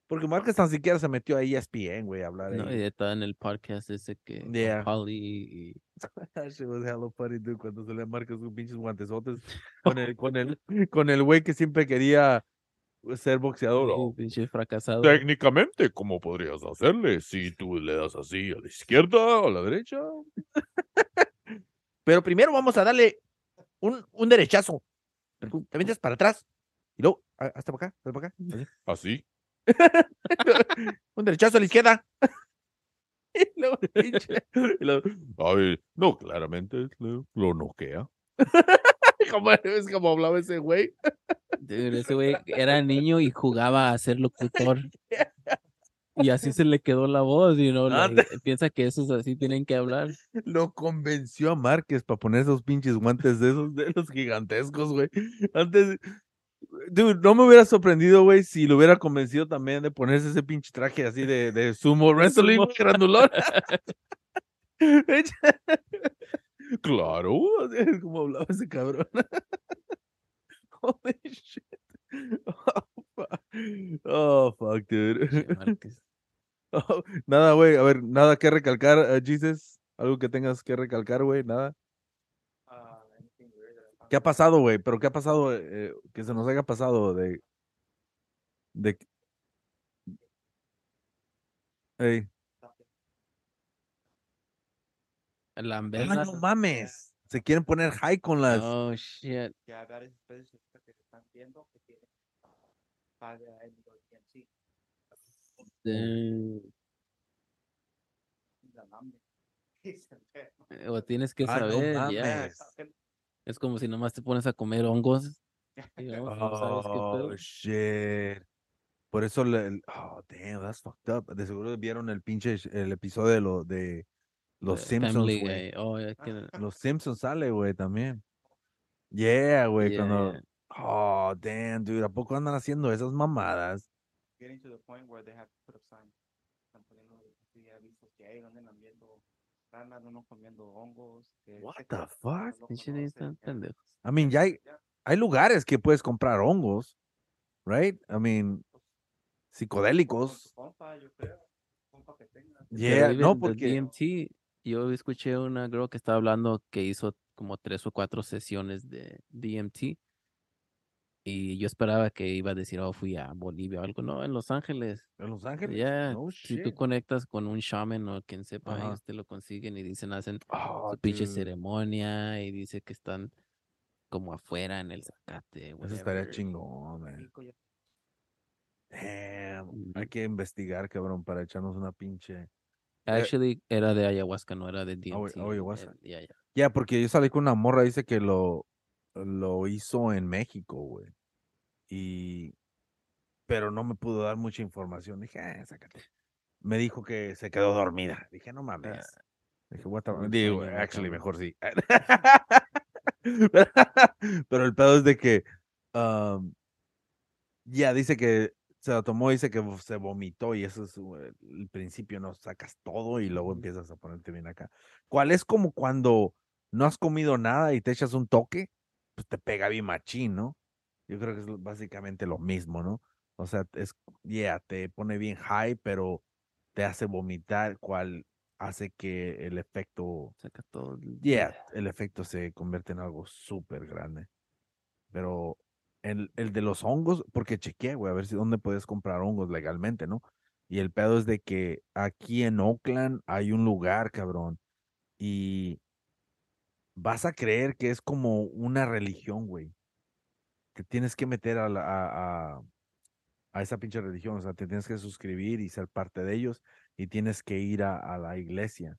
Porque Márquez tan siquiera se metió ahí a ESPN, güey, a hablar No, ahí. y estaba en el podcast ese que Yeah. Holly y That shit was hella funny, dude, cuando se le Márquez sus pinches guantesotes con el, con el, con el güey que siempre quería ser boxeador. Oh, pinche fracasado. Técnicamente, ¿cómo podrías hacerle si tú le das así a la izquierda o a la derecha? Pero primero vamos a darle un, un derechazo. Te metes para atrás. Y luego, ah, hasta para acá, hasta para acá. así. Un derechazo a la izquierda. y luego, pinche, y luego, Ay, no, claramente lo, lo noquea. como, es como hablaba ese güey. Ese güey era niño y jugaba a ser locutor. Y así se le quedó la voz, y no Ande. piensa que esos así tienen que hablar. Lo convenció a Márquez para poner esos pinches guantes de esos, de los gigantescos, güey. Antes, dude, no me hubiera sorprendido, güey, si lo hubiera convencido también de ponerse ese pinche traje así de, de sumo wrestling Sumo. grandulón. claro, es como hablaba ese cabrón. Holy shit. Oh, fuck. Oh, fuck, dude. Oh, nada, güey, a ver, nada que recalcar, eh, Jesus. Algo que tengas que recalcar, güey, nada. Uh, anything weird that I found ¿Qué ha pasado, güey? Pero ¿qué ha pasado? eh, que se nos haya pasado de... de... Ey. La Ah, no mames. Se quieren poner high con las... Oh, shit. Hay varias que se están viendo que tienen paga en enferma. Eh, O tienes que Ah, no saber, ya. Es como si nomás te pones a comer hongos. no, no sabes qué Oh, shit. Por eso, le, oh, damn, that's fucked up. De seguro vieron el pinche, el episodio de, lo, de Los Eh, Simpsons, güey. Oh, ya que- Los Simpsons sale, güey, también. Yeah, güey, cuando... yeah. Oh, damn, dude, ¿a poco andan haciendo esas mamadas? Getting to the point where they have to put up signs. Están poniendo que hay donde andan viendo ranas, uno comiendo hongos. que What the fuck? no conocen, pendejos. I mean, ya hay, hay lugares que puedes comprar hongos, right? I mean, psicodélicos. compa, yo creo, compa que tenga. Yeah, no, porque... DMT, yo escuché una girl que estaba hablando que hizo como tres o cuatro sesiones de DMT. Y yo esperaba que iba a decir, oh, fui a Bolivia o algo. No, en Los Ángeles. ¿En Los Ángeles? Ya, No si tú conectas con un shaman o quien sepa, ellos te lo consiguen y dicen, hacen Oh, su pinche ceremonia y dice que están como afuera en el zacate. Eso estaría whatever. chingón, man. Damn. Ujú. Hay que investigar, cabrón, para echarnos una pinche. Eh, Actually, era de ayahuasca, no era de DMT. oh, ayahuasca. ya, ya. Ya, porque yo salí con una morra, dice que lo, lo hizo en México, güey. Y. Pero no me pudo dar mucha información. Dije, ah, sácate. Me dijo que se quedó dormida. Dije, no mames. Dije, what the- Ah, Digo, actually, mejor sí. Pero el pedo es de que. um, ya dice que se lo tomó, dice que se vomitó y eso es el principio, no sacas todo y luego empiezas a ponerte bien acá. ¿Cuál es como cuando no has comido nada y te echas un toque? Pues te pega bien machín, ¿no? Yo creo que es básicamente lo mismo, ¿no? O sea, es, yeah, te pone bien high, pero te hace vomitar, cual hace que el efecto, Saca todo. el- yeah, el efecto se convierte en algo súper grande. Pero el, el de los hongos, porque chequeé, güey, a ver si dónde puedes comprar hongos legalmente, ¿no? Y el pedo es de que aquí en Oakland hay un lugar, cabrón, y vas a creer que es como una religión, güey. Te tienes que meter a, la- a, a- a esa pinche religión, o sea, te tienes que suscribir y ser parte de ellos y tienes que ir a, a la iglesia.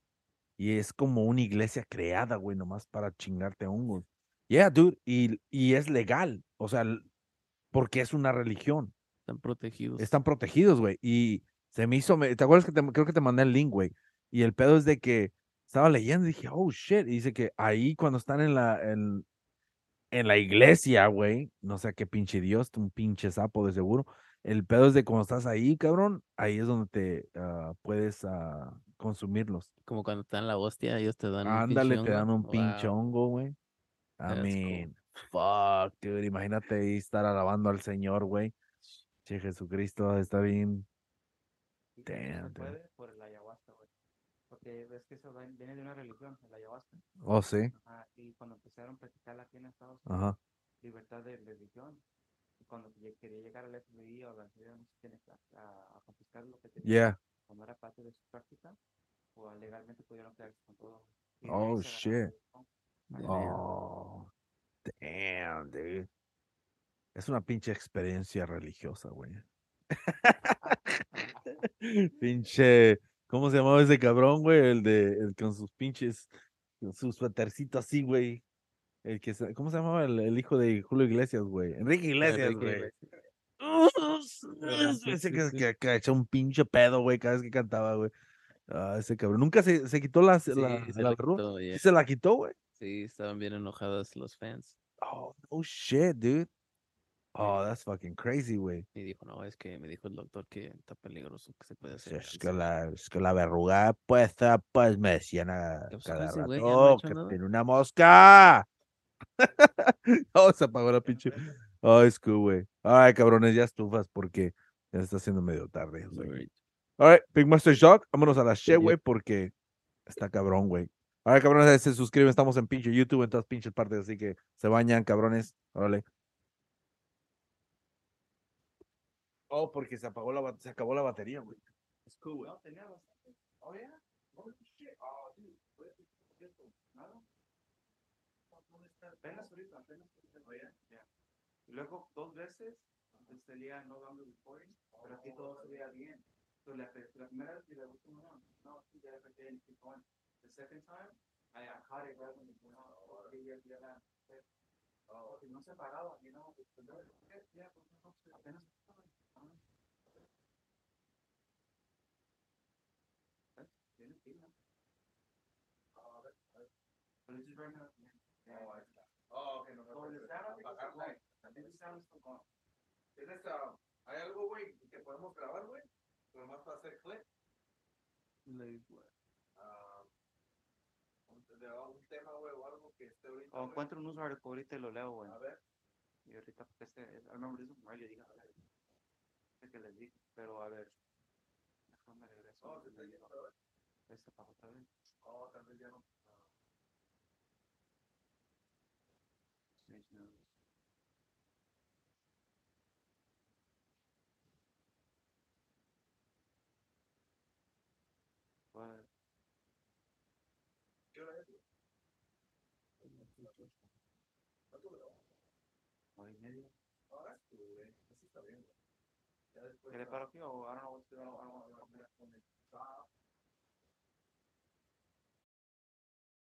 Y es como una iglesia creada, güey, nomás para chingarte hongos. Yeah, dude, y, y es legal, o sea, porque es una religión. Están protegidos. Están protegidos, güey. Y se me hizo, ¿te acuerdas que te, creo que te mandé el link, güey? Y el pedo es de que estaba leyendo y dije, oh, shit. Y dice que ahí cuando están en la, en, en la iglesia, güey, no sé qué pinche Dios, un pinche sapo de seguro. El pedo es de cuando estás ahí, cabrón, ahí es donde te ah, puedes ah, consumirlos. Como cuando te dan la hostia, ellos te dan un Ándale, pinche te dan un pinche Wow. hongo, güey. I cool. mean, fuck, dude, imagínate ahí estar alabando al Señor, güey. Che, Jesucristo está bien. Se Damn, dude. puede por el ayahuasca, güey. Porque ves que eso viene de una religión, el ayahuasca. Oh, sí. Ajá, y cuando empezaron a practicarla aquí en Estados Unidos, Ajá. libertad de religión. Y cuando quería llegar al FBI o a la quién, a, a- a confiscar lo que tenía, Yeah. como era parte de su práctica, o legalmente pudieron quedarse con todo. Y Oh, shit. Oh, damn, dude. Es una pinche experiencia religiosa, güey. pinche, ¿cómo se llamaba ese cabrón, güey? El de, el con sus pinches, con su así, güey. El que, ¿cómo se llamaba el, el hijo de Julio Iglesias, güey? Enrique Iglesias, Enrique güey. Iglesias. Ese que, que, que echó un pinche pedo, güey, cada vez que cantaba, güey. Ah, ese cabrón. Nunca se, se quitó la, Sí, la, se la quitó, ¿Sí yeah. se la quitó, güey. Sí, estaban bien enojados los fans. Oh, no shit, dude. Oh, that's fucking crazy, güey. Y dijo, no, es que me dijo el doctor que está peligroso, que se puede Sí, hacer. Es que cáncer". la, es que la verruga puesta, pues me decían a ¿Qué pasó cada ese güey? No rato que nada. tiene una mosca. oh, se apagó la pinche. Oh, es cool, güey. Ay, cabrones, ya estufas porque ya se está haciendo medio tarde. All right, Big Master Shock, vámonos a la shit, güey, porque está cabrón, güey. All right, cabrones, se suscriben, estamos en pinche YouTube, en todas pinches partes, así que se bañan, cabrones. Órale. Oh, porque se apagó la se acabó la batería, güey. Es cool. No, tenía. Oh, yeah. Shit. Oh, dude. Oh, luego, dos veces, salía no dando recording, pero aquí todo se veía bien. So, la, primera vez no. No. The second time, I. Oh. Oh, no se paraba, you know. pues, apenas. Ah. Tiene pila. Ah, a ver, a ver. Pero it's just right now. Yeah. Oh, ok, no So, the sound, I think, is still going. I think the sound is still going. ¿Tienes, ¿Hay algo, güey, que podemos grabar, güey? Para hacer clip. Un- de tema, güey, o algo que esté ahorita. O encuentro un artículo ahorita y lo leo, güey. A ver. Y ahorita, porque este, I remember this one, yo dije, a ver, que les dije, pero a ver. Déjame regreso. ¿se está yendo otra vez? Este para otra vez. Oh, tal vez ya no. What? ¿Qué hora es? güey? ¿Hora y media? Ahora sí, güey. Así está bien, güey. Ya después. ¿Qué le paro aquí o I don't know what's going on? I don't know. Ah,